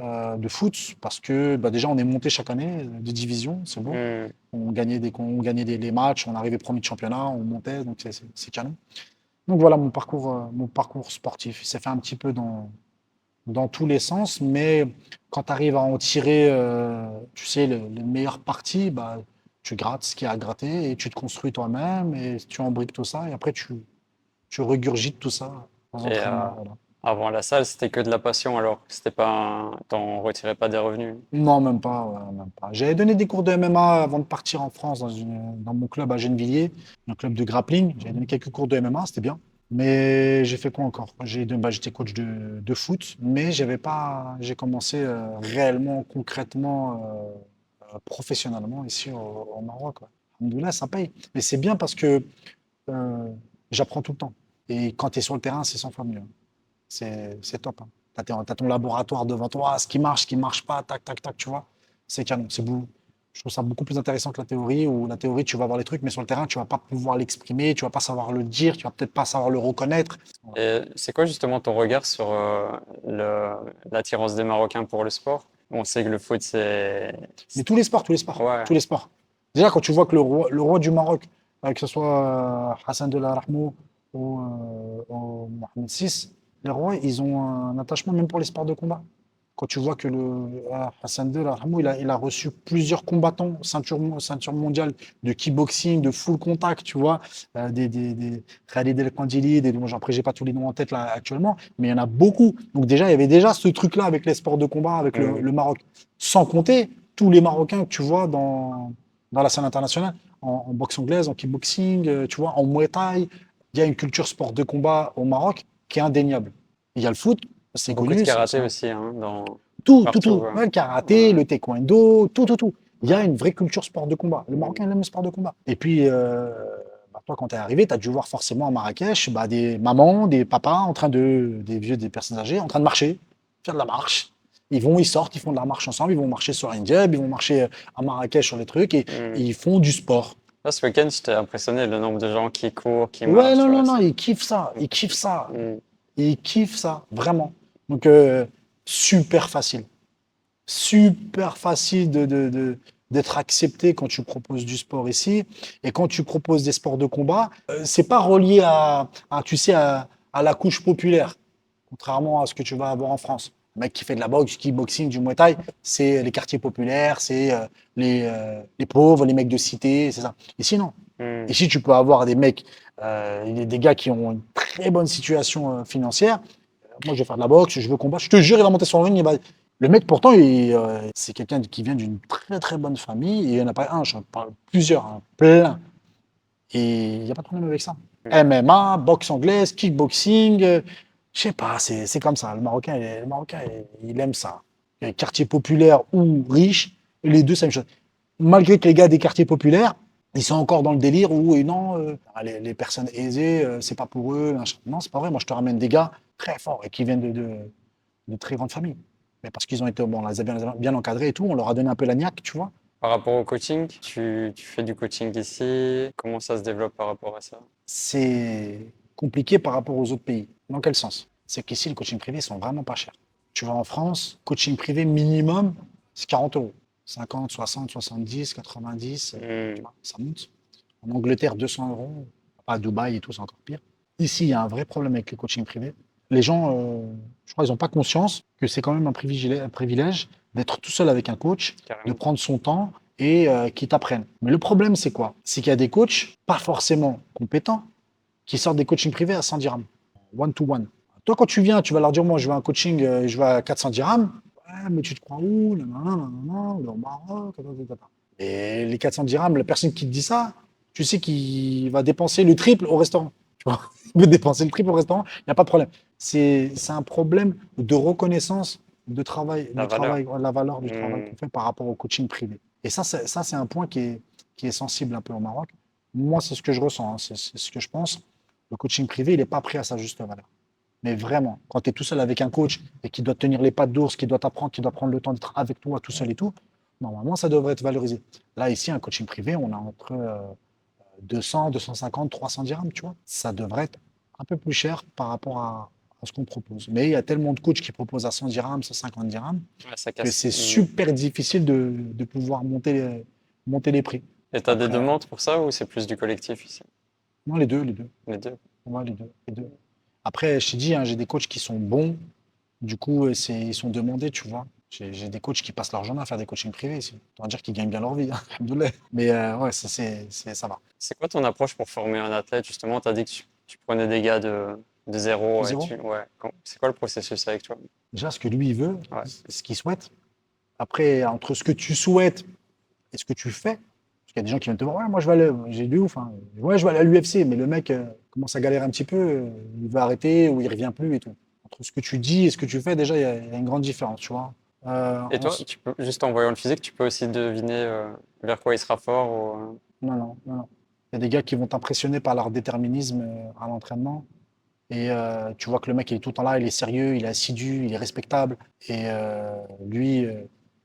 euh, de foot, parce que bah, déjà, on est monté chaque année euh, de division, c'est beau. Mhm. On gagnait, des, on gagnait des, les matchs, on arrivait premier de championnat, on montait, donc c'est- canon. Donc voilà mon parcours, euh, mon parcours sportif. Il s'est fait un petit peu dans, dans tous les sens, mais quand tu arrives à en tirer, euh, tu sais, le, le meilleur parti, bah, tu grattes ce qu'il y a à gratter et tu te construis toi-même et tu embriques tout ça et après tu, tu regurgites tout ça euh, voilà. Avant la salle, c'était que de la passion alors. C'était pas un... T'en retirais pas des revenus? Non, même pas, ouais, même pas. J'avais donné des cours de MMA avant de partir en France dans, une- dans mon club à Gennevilliers, un club de grappling. J'avais donné quelques cours de MMA, c'était bien. Mais j'ai fait quoi encore? J'ai, bah, j'étais coach de, de foot, mais j'avais pas, j'ai commencé euh, réellement, concrètement, euh, professionnellement ici au, au Maroc. Ouais. Alhamdoulilah, ça paye. Mais c'est bien parce que euh, j'apprends tout le temps. Et quand tu es sur le terrain, c'est 100 fois mieux. C'est top. hein. Tu as, ton laboratoire devant toi, ce qui marche, ce qui marche pas, tac, tac, tac, tu vois. C'est canon. C'est. Je trouve ça beaucoup plus intéressant que la théorie, où la théorie, tu vas voir les trucs, mais sur le terrain, tu vas pas pouvoir l'exprimer, tu vas pas savoir le dire, tu vas peut-être pas savoir le reconnaître. Et c'est quoi justement ton regard sur euh, l'attirance des Marocains pour le sport? On sait que le foot, c'est... Mais tous les sports, tous les sports, Ouais. tous les sports. Déjà, quand tu vois que le roi, le roi du Maroc, euh, que ce soit euh, Hassan II Rahmou ou, euh, ou Mohamed VI, les rois, ils ont un attachement même pour les sports de combat. Quand tu vois que le euh, Hassan II il a, il a reçu plusieurs combattants, ceinture, ceinture mondiale de kickboxing, de full contact, tu vois, euh, des, des, des Khalid El Kandili, des, bon, après, j'ai pas tous les noms en tête là actuellement, mais il y en a beaucoup. Donc déjà, il y avait déjà ce truc-là avec les sports de combat, avec le, le Maroc. Sans compter tous les Marocains que tu vois dans, dans la scène internationale, en, en boxe anglaise, en kickboxing, euh, tu vois, en Muay Thai. Il y a une culture sport de combat au Maroc qui est indéniable. Il y a le foot, c'est connu. c'est- karaté aussi, hein, dans... Tout, tout, partout, tout. Ouais, le karaté, Ouais. le taekwondo, tout, tout, tout. Il y a une vraie culture sport de combat. Le Marocain, il aime le sport de combat. Et puis, euh, bah, toi, quand tu es arrivé, tu as dû voir forcément à Marrakech bah, des mamans, des papas en train de, des vieux, des personnes âgées, en train de marcher, faire de la marche. Ils vont, ils sortent, ils font de la marche ensemble, ils vont marcher sur Indjeb, ils vont marcher euh, à Marrakech sur les trucs et Hmm. ils font du sport. Là, ce week-end, j'étais impressionné le nombre de gens qui courent, qui Ouais, marchent. non, tu non, vois, non, ils kiffent ça, ils kiffent ça. Hmm. Ils kiffent ça, vraiment. Donc, euh, super facile. Super facile de, de- de- d'être accepté quand tu proposes du sport ici. Et quand tu proposes des sports de combat, euh, c'est pas relié à, à, tu sais, à, à la couche populaire, contrairement à ce que tu vas avoir en France. Le mec qui fait de la boxe, kickboxing, du muay thai, c'est les quartiers populaires, c'est euh, les, euh, les pauvres, les mecs de cité, c'est ça. Ici, non. Hmm. Ici, tu peux avoir des mecs, euh, des gars qui ont une très bonne situation euh, financière. Euh, Moi, je vais faire de la boxe, je veux combattre. Je te jure, il va monter sur le ring. Le mec, pourtant, euh, c'est quelqu'un qui vient d'une très très bonne famille. Et il n'y en a pas un, j'en parle plusieurs, hein, plein. Et il n'y a pas de problème avec ça. MMA, boxe anglaise, kickboxing, euh, je sais pas, c'est comme ça. Le Marocain, il, le Marocain, il, il aime ça. Les quartiers populaires ou riches, les deux, c'est la même chose. Malgré que les gars des quartiers populaires, ils sont encore dans le délire où et non, euh, les, les personnes aisées, euh, c'est pas pour eux. machin. Non, c'est pas vrai. Moi, je te ramène des gars très forts et qui viennent de, de, de très grandes familles. Mais parce qu'ils ont été, bon, on les a bien, bien encadrés et tout, on leur a donné un peu la niaque, tu vois. Par rapport au coaching, tu, tu fais du coaching ici. Comment ça se développe par rapport à ça? C'est compliqué par rapport aux autres pays. Dans quel sens? C'est qu'ici, le coaching privé, ils sont vraiment pas chers. Tu vas en France, coaching privé minimum, c'est 40 euros. 50, 60, 70, 90, euh, Hmm. tu vois, ça monte. En Angleterre, 200 euros. À Dubaï et tout, c'est encore pire. Ici, il y a un vrai problème avec le coaching privé. Les gens, euh, je crois, ils n'ont pas conscience que c'est quand même un privilège, un privilège d'être tout seul avec un coach, de prendre son temps et euh, qui t'apprennent. Mais le problème, c'est quoi? C'est qu'il y a des coachs, pas forcément compétents, qui sortent des coachings privés à 100 dirhams, one to one. Toi, quand tu viens, tu vas leur dire, moi, je veux un coaching, euh, je veux à 400 dirhams. Ouais, mais tu te crois où? Au Maroc. Et les 400 dirhams, la personne qui te dit ça, tu sais qu'il va dépenser le triple au restaurant. Tu vois Il veut dépenser le triple au restaurant, il n'y a pas de problème. C'est un problème de reconnaissance de travail, La le valeur. travail, la valeur du Mm. travail qu'on fait par rapport au coaching privé. Et ça, c'est, ça, c'est un point qui est, qui est sensible un peu au Maroc. Moi, c'est ce que je ressens, hein, c'est ce que je pense. Le coaching privé, il n'est pas pris à sa juste valeur. Mais vraiment, quand tu es tout seul avec un coach et qui doit tenir les pattes d'ours, qui doit t'apprendre, qui doit prendre le temps d'être avec toi tout seul et tout, normalement, ça devrait être valorisé. Là, ici, un coaching privé, on a entre euh, 200, 250, 300 dirhams, tu vois. Ça devrait être un peu plus cher par rapport à, à ce qu'on propose. Mais il y a tellement de coachs qui proposent à 100 dirhams, 150 dirhams, Ouais, ça que c'est Mm. super difficile de, de pouvoir monter les, monter les prix. Et tu as des Après- demandes pour ça ou c'est plus du collectif ici? Non, les deux, les deux. Les deux. Ouais, les deux, les deux. Après, je t'ai dit, hein, j'ai des coachs qui sont bons. Du coup, euh, c'est, ils sont demandés, tu vois. J'ai j'ai des coachs qui passent leur journée à faire des coachings privés ici. On va dire qu'ils gagnent bien leur vie. hein. Mais euh, ouais, ça, c'est, c'est- ça va. C'est quoi ton approche pour former un athlète? Justement, tu as dit que tu, tu prenais des gars de, de zéro. De et zéro tu- ouais. C'est quoi le processus avec toi? Déjà, ce que lui, il veut, Ouais. ce qu'il souhaite. Après, entre ce que tu souhaites et ce que tu fais, parce qu'il y a des gens qui viennent te voir, ouais, moi, je vais aller, j'ai du ouf, hein. Ouais, je vais aller à l'UFC, mais le mec euh, commence à galérer un petit peu, euh, il va arrêter ou il revient plus et tout. Entre ce que tu dis et ce que tu fais, déjà, il y a, il y a une grande différence, tu vois. Euh, Et toi, tu peux, juste en voyant le physique, tu peux aussi deviner vers quoi il sera fort ou, Non, non, non, non. Il y a des gars qui vont t'impressionner par leur déterminisme à l'entraînement. Et tu vois que le mec, il est tout le temps là, il est sérieux, il est assidu, il est respectable. Et lui,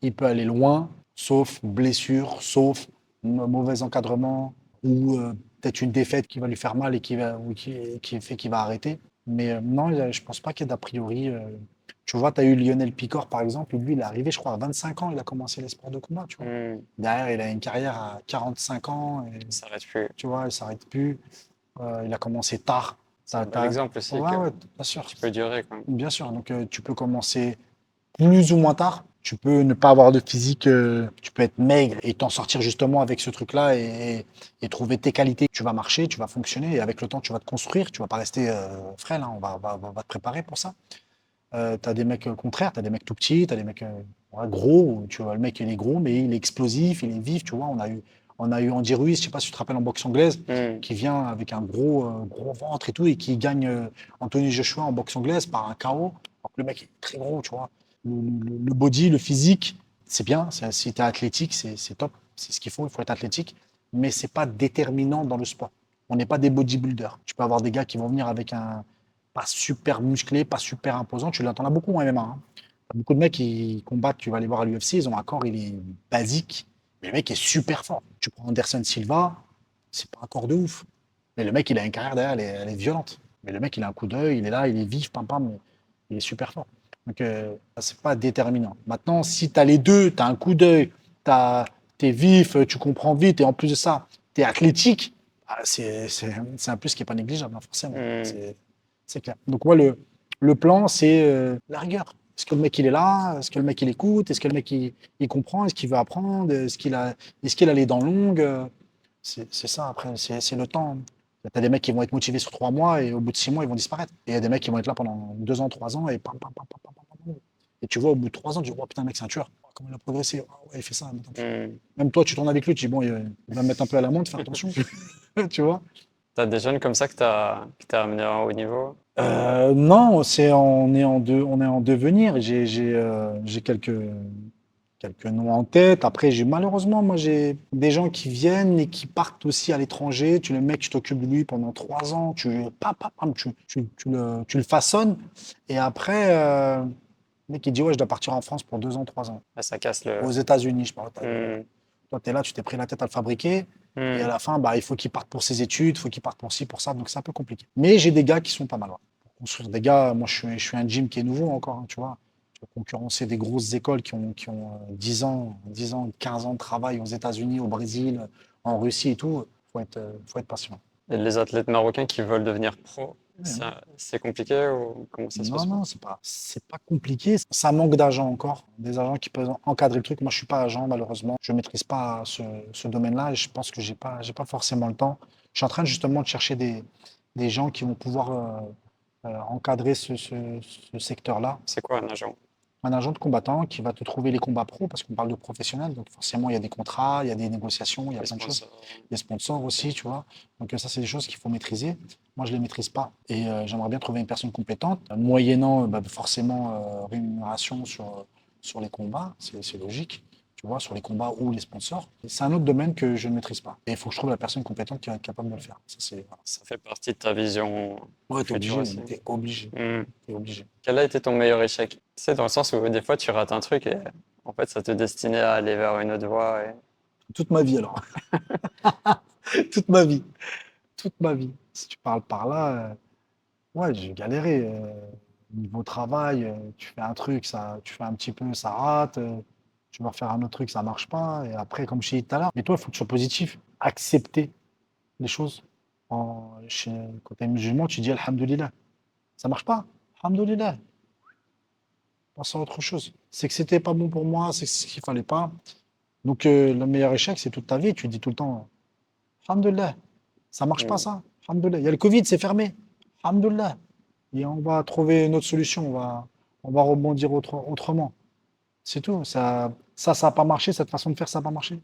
il peut aller loin, sauf blessure, sauf mauvais encadrement ou euh, peut-être une défaite qui va lui faire mal et qui, va, ou qui, qui fait qu'il va arrêter. Mais euh, non, il je pense pas qu'il y ait d'a priori. euh, tu vois, tu as eu Lionel Picor, par exemple. Lui, il est arrivé, je crois, à 25 ans, il a commencé les sports de combat. Tu vois. hmm, Derrière, il a une carrière à 45 ans. Et, ça s'arrête plus? tu vois, il s'arrête plus. Il a commencé tard. Ça, un bon exemple aussi Ouais, ouais, bien sûr. tu peux durer quand même. Bien sûr. Donc, tu peux commencer plus ou moins tard. Tu peux ne pas avoir de physique. euh, tu peux être maigre et t'en sortir justement avec ce truc-là et, et trouver tes qualités. Tu vas marcher, tu vas fonctionner et avec le temps, tu vas te construire. Tu vas pas rester euh, frêle. hein. On, va, te préparer pour ça. Euh, tu as des mecs euh, contraires. Tu as des mecs tout petits. Tu as des mecs ouais, gros. Tu vois, le mec, il est gros, mais il est explosif, il est vif. Tu vois, on a eu, on a eu Andy Ruiz. Je sais pas si tu te rappelles en boxe anglaise Hmm, qui vient avec un gros, euh, gros ventre et tout, et qui gagne euh, Anthony Joshua en boxe anglaise par un KO. Le mec est très gros, tu vois. Le, body, le physique, c'est bien. Si tu es athlétique, c'est top. C'est ce qu'il faut, il faut être athlétique. Mais c'est pas déterminant dans le sport. On n'est pas des bodybuilders. Tu peux avoir des gars qui vont venir avec un pas super musclé, pas super imposant. Tu l'entends beaucoup en MMA. hein. Beaucoup de mecs qui combattent, tu vas aller voir à l'UFC, ils ont un corps, il est basique, mais le mec est super fort. Tu prends Anderson Silva, c'est pas un corps de ouf. Mais le mec, il a une carrière derrière, elle est, elle est violente. Mais le mec, il a un coup d'œil, il est là, il est vif, pam pam, mais il est super fort. Donc, euh, c'est pas déterminant. Maintenant, si tu as les deux, tu as un coup d'œil, tu es vif, tu comprends vite, et en plus de ça, tu es athlétique, ah, c'est c'est- c'est un plus qui n'est pas négligeable, hein, forcément. Mm. C'est- clair. Donc, moi, le, le plan, c'est euh, la rigueur. Est-ce que le mec, il est là? Est-ce que le mec, il écoute? Est-ce que le mec, il, il comprend? Est-ce qu'il veut apprendre? Est-ce qu'il a, est qu'il a les dents longues? C'est c'est ça, après, c'est c'est le temps. Tu as des mecs qui vont être motivés sur trois mois et au bout de six mois, ils vont disparaître. Et il y a des mecs qui vont être là pendant deux ans, trois ans et pam, pam, pam, pam, pam, pam, pam. Et tu vois, au bout de trois ans, tu dis, oh putain, mec, c'est un tueur. Oh, Comment il a progressé? Ah ouais, il fait ça. hmm. Même toi, tu tournes avec lui, tu dis, bon, il va me mettre un peu à l'amende, faire attention. tu vois? T'as des jeunes comme ça que t'as que t'as amené à un haut niveau? Euh, non, c'est on est en de- on est en devenir. J'ai j'ai euh, j'ai quelques quelques noms en tête. Après, j'ai malheureusement, moi, j'ai des gens qui viennent et qui partent aussi à l'étranger. Tu le mec, tu t'occupes de lui pendant trois ans. Tu pam, pam, pam, tu, tu, tu le tu le façonnes. Et après, euh, le mec il dit ouais, je dois partir en France pour deux ans, trois ans. Ah, Ça casse le. Aux États-Unis, je parle. Hmm, Toi, tu es là, tu t'es pris la tête à le fabriquer. hmm. Et à la fin, bah, il faut qu'il parte pour ses études, il faut qu'il parte pour ci, pour ça. Donc c'est un peu compliqué. Mais j'ai des gars qui sont pas mal. Pour construire des gars, moi je suis, je suis un gym qui est nouveau encore, hein, tu vois. Concurrencer des grosses écoles qui ont, qui ont euh, 10 ans, 10 ans, 15 ans de travail aux États-Unis, au Brésil, en Russie et tout. Il faut être, euh, faut être patient. Et les athlètes marocains qui veulent devenir pro, Ouais, c'est compliqué ou comment ça se Non, passe? non, c'est pas, c'est pas compliqué. Ça manque d'agents encore, des agents qui peuvent encadrer le truc. Moi, je suis pas agent, malheureusement. Je maîtrise pas ce, ce domaine-là et je pense que j'ai pas, j'ai pas forcément le temps. Je suis en train justement de chercher des, des gens qui vont pouvoir euh, euh, encadrer ce, ce- ce secteur-là. C'est quoi un agent? Un agent de combattant qui va te trouver les combats pro, parce qu'on parle de professionnels, donc forcément, il y a des contrats, il y a des négociations, il y a Les plein de choses. sponsors. Les sponsors aussi, tu vois. Donc euh, ça, c'est des choses qu'il faut maîtriser. Moi, je les maîtrise pas. Et euh, j'aimerais bien trouver une personne compétente, euh, moyennant bah, forcément euh, rémunération sur, sur les combats, c'est c'est logique, tu vois, sur les combats ou les sponsors. C'est un autre domaine que je ne maîtrise pas. Et il faut que je trouve la personne compétente qui est capable de le faire. Ça, c'est... Voilà. Ça fait partie de ta vision. Ouais, t'es obligé, t'es obligé, Hmm. obligé. Quel a été ton meilleur échec? Sais, dans le sens où des fois tu rates un truc et en fait ça te destinait à aller vers une autre voie. Et... Toute ma vie, alors. Toute ma vie. Toute ma vie. Si tu parles par là, euh, ouais, j'ai galéré. euh, niveau travail, euh, tu fais un truc, ça, tu fais un petit peu, ça rate. Tu vas faire un autre truc, ça marche pas. Et après, comme je t'ai dit tout à l'heure, mais toi, il faut que tu sois positif. Accepter les choses. En, chez, quand tu es musulman, tu dis Alhamdulillah. Ça marche pas Alhamdulillah. Pense à autre chose. C'est que c'était pas bon pour moi, c'est ce qu'il fallait pas. Donc, euh, le meilleur échec, c'est toute ta vie. Tu dis tout le temps, Alhamdulillah, ça marche pas ça. Alhamdulillah. Il y a le Covid, c'est fermé. Alhamdulillah. Et on va trouver une autre solution. On va, on va rebondir autre- autrement. C'est tout. Ça, ça, ça n'a pas marché. Cette façon de faire, ça n'a pas marché.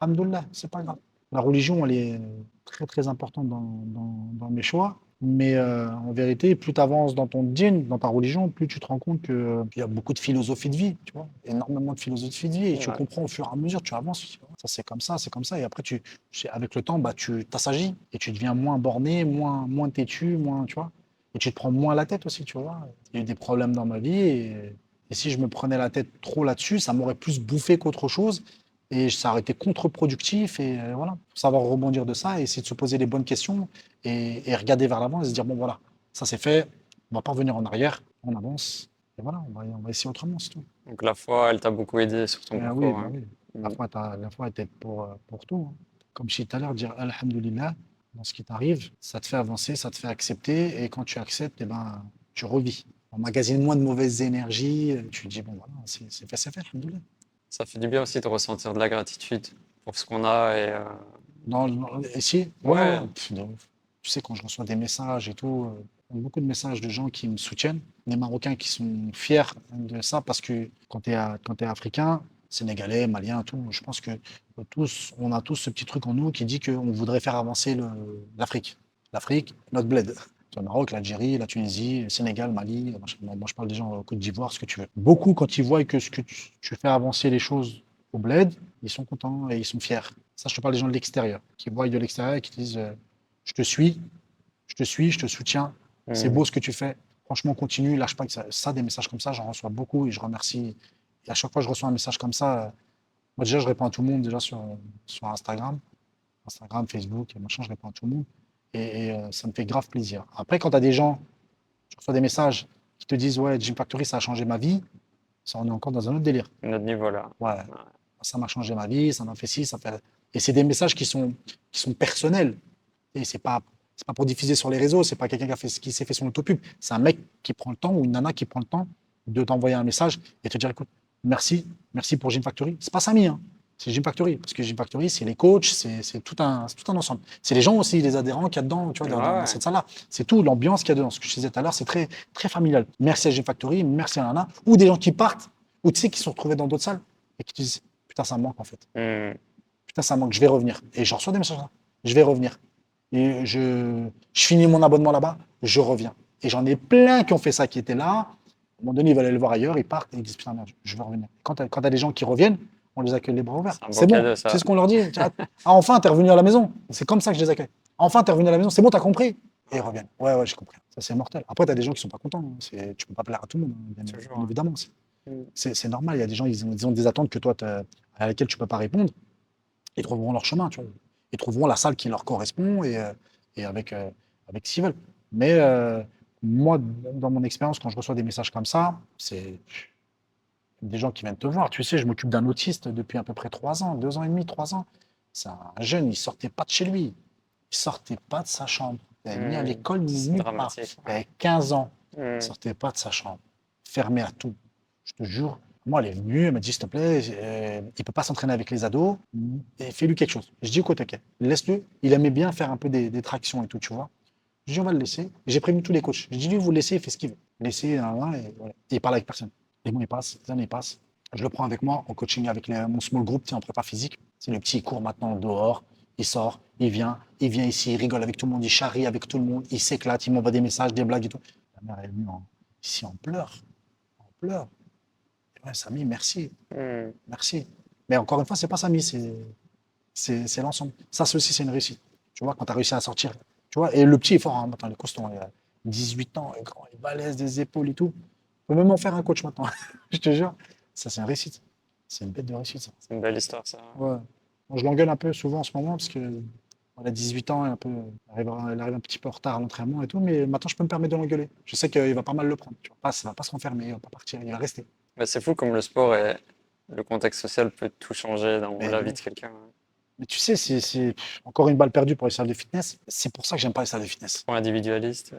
Alhamdulillah, c'est pas grave. La religion, elle est très, très importante dans, dans, dans mes choix. Mais euh, en vérité, plus tu avances dans ton djinn, dans ta religion, plus tu te rends compte qu'il y a beaucoup de philosophie de vie, tu vois, énormément de philosophie de vie, et tu Ouais. comprends au fur et à mesure, tu avances, tu vois. ça c'est comme ça, c'est comme ça, et après, tu, tu- avec le temps, bah, tu t'assagis, et tu deviens moins borné, moins, moins têtu, moins, tu vois, et tu te prends moins la tête aussi, tu vois. Il y a eu des problèmes dans ma vie, et, et si je me prenais la tête trop là-dessus, ça m'aurait plus bouffé qu'autre chose, et ça aurait été contre-productif, et euh, voilà, faut savoir rebondir de ça, et essayer de se poser les bonnes questions, et, et regarder vers l'avant, et se dire, bon voilà, ça c'est fait, on va pas revenir en arrière, on avance, et voilà, on va, on va essayer autrement, c'est tout. Donc la foi, elle t'a beaucoup aidé sur ton Ah oui, parcours. bah hein. oui. La Mm. foi, la foi était pour, euh, pour tout. hein. Comme je disais tout à l'heure, dire Alhamdulillah dans ce qui t'arrive, ça te fait avancer, ça te fait accepter. Et quand tu acceptes, eh ben, tu revis. On emmagasine moins de mauvaises énergies. euh, Tu te dis, bon, voilà, c'est c'est fait, Alhamdulillah. Ça fait du bien aussi de ressentir de la gratitude pour ce qu'on a et euh, Dans, dans- ici, Ouais. ouais, pff, de ouf. Tu sais, quand je reçois des messages et tout, euh, beaucoup de messages de gens qui me soutiennent, des Marocains qui sont fiers de ça parce que quand tu es, africain, sénégalais, malien, tout, je pense que tous, on a tous ce petit truc en nous qui dit qu'on voudrait faire avancer l'Afrique. L'Afrique, notre bled. Le Maroc, l'Algérie, la Tunisie, le Sénégal, Mali, moi je parle des gens au Côte d'Ivoire, ce que tu veux. Beaucoup, quand ils voient que ce que tu, tu fais avancer les choses au bled, ils sont contents et ils sont fiers. Ça, je te parle des gens de l'extérieur, qui voient de l'extérieur et qui te disent euh, Je te suis, je te suis, je te soutiens, c'est mm. beau ce que tu fais. Franchement, continue, lâche pas. que Ça, ça, des messages comme ça, j'en reçois beaucoup et je remercie. Et à chaque fois que je reçois un message comme ça, euh, moi déjà, je réponds à tout le monde, déjà sur, sur Instagram, Instagram, Facebook, et machin, je réponds à tout le monde. Et, et, euh, ça me fait grave plaisir. Après, quand tu as des gens, je reçois des messages qui te disent Ouais, Gym Factory, ça a changé ma vie, ça, on est encore dans un autre délire. notre niveau là. Ouais, ça m'a changé ma vie, ça m'a fait ci, ça fait. Et c'est des messages qui sont, qui sont personnels. Et c'est pas, c'est pas pour diffuser sur les réseaux, c'est pas quelqu'un qui, a fait, qui s'est fait son autopub. C'est un mec qui prend le temps ou une nana qui prend le temps de t'envoyer un message et te dire écoute, merci, merci pour Gym Factory. C'est pas Samy, hein, c'est Gym Factory. Parce que Gym Factory, c'est les coachs, c'est c'est tout un, tout un ensemble. C'est les gens aussi, les adhérents qu'il y a dedans, tu vois, dans, Ouais, dans ouais. cette salle-là. C'est tout, l'ambiance qu'il y a dedans. Ce que je disais tout à l'heure, c'est très, très familial. Merci à Gym Factory, merci à Nana. Ou des gens qui partent, ou tu sais, qui se sont retrouvés dans d'autres salles et qui te disent Putain, ça me manque en fait. Mm. Putain, ça me manque, je vais revenir. Et je reçois des messages là. Je vais revenir. Et je, je finis mon abonnement là-bas, je reviens. Et j'en ai plein qui ont fait ça, qui étaient là. À un moment donné, ils veulent aller le voir ailleurs, ils partent et ils disent Putain, merde, je veux revenir. Quand tu as, des gens qui reviennent, on les accueille les bras ouverts. C'est bon, c'est ce qu'on leur dit. Ah, enfin, t'es revenu à la maison. C'est comme ça que je les accueille. Enfin, t'es revenu à la maison, c'est bon, t'as compris. Et ils reviennent. Ouais, ouais, j'ai compris. Ça, c'est mortel. Après, t'as des gens qui sont pas contents. hein. Tu peux pas plaire à tout le monde, hein, bien, bien hein. évidemment. C'est- Mm. C'est normal. Il y a des gens, ils ont, ils ont des attentes que toi, à laquelle tu peux pas répondre. Ils trouveront leur chemin, tu vois. Ils trouveront la salle qui leur correspond et, euh, et avec, euh, avec ce qu'ils veulent. Mais euh, moi, dans mon expérience, quand je reçois des messages comme ça, c'est des gens qui viennent te voir. Tu sais, je m'occupe d'un autiste depuis à peu près trois ans, deux ans et demi, trois ans. C'est un jeune, il sortait pas de chez lui. Il sortait pas de sa chambre. Il n'est ni à Mm. l'école, ni C'est nulle part. dramatique. Il avait 15 ans. Mm. Il sortait pas de sa chambre. Fermé à tout. Je te jure. Moi, elle est venue, elle m'a dit, s'il te plaît, euh, il peut pas s'entraîner avec les ados. Et fais-lui quelque chose. Je dis, écoute, ok, laisse-le. Il aimait bien faire un peu des, des tractions et tout, tu vois. Je dis, on va le laisser. J'ai prévenu tous les coachs. Je dis, lui, vous le laissez, il fait ce qu'il veut. Laissez, un, un, et voilà. Et il parle avec personne. Les mois, ils passent, les années passent. Je le prends avec moi en coaching avec les- mon small group, tu sais, en prépa physique. C'est le petit, il court maintenant dehors, il sort, il vient, il vient ici, il rigole avec tout le monde, il charrie avec tout le monde, il s'éclate, il m'envoie des messages, des blagues et tout. La mère, est venue en- ici en pleurs, en pleurs. Et ouais, Samy, merci, Hmm. merci. Mais encore une fois, c'est pas Samy, c'est l'ensemble. Ça, c'est aussi, c'est une réussite. Tu vois, quand tu as réussi à sortir. Tu vois, et le petit est fort, hein, maintenant, il est costaud, il a 18 ans, il est grand, il balèze, des épaules et tout. Il peut même en faire un coach maintenant, je te jure. Ça, c'est une réussite. C'est une bête de ça. C'est une belle histoire, ça. Ouais. Je l'engueule un peu souvent en ce moment parce que elle a 18 ans, elle, un peu, elle, arrive, elle arrive un petit peu en retard à l'entraînement et tout, mais maintenant je peux me permettre de l'engueuler. Je sais qu'il va pas mal le prendre. Tu vois. Pas, ça va pas se renfermer, il va pas partir, il va rester. C'est fou comme le sport et le contexte social peut tout changer dans Mais la vie de quelqu'un. Mais tu sais, c'est encore une balle perdue pour les salles de fitness. C'est pour ça que j'aime pas les salles de fitness. Trop individualiste.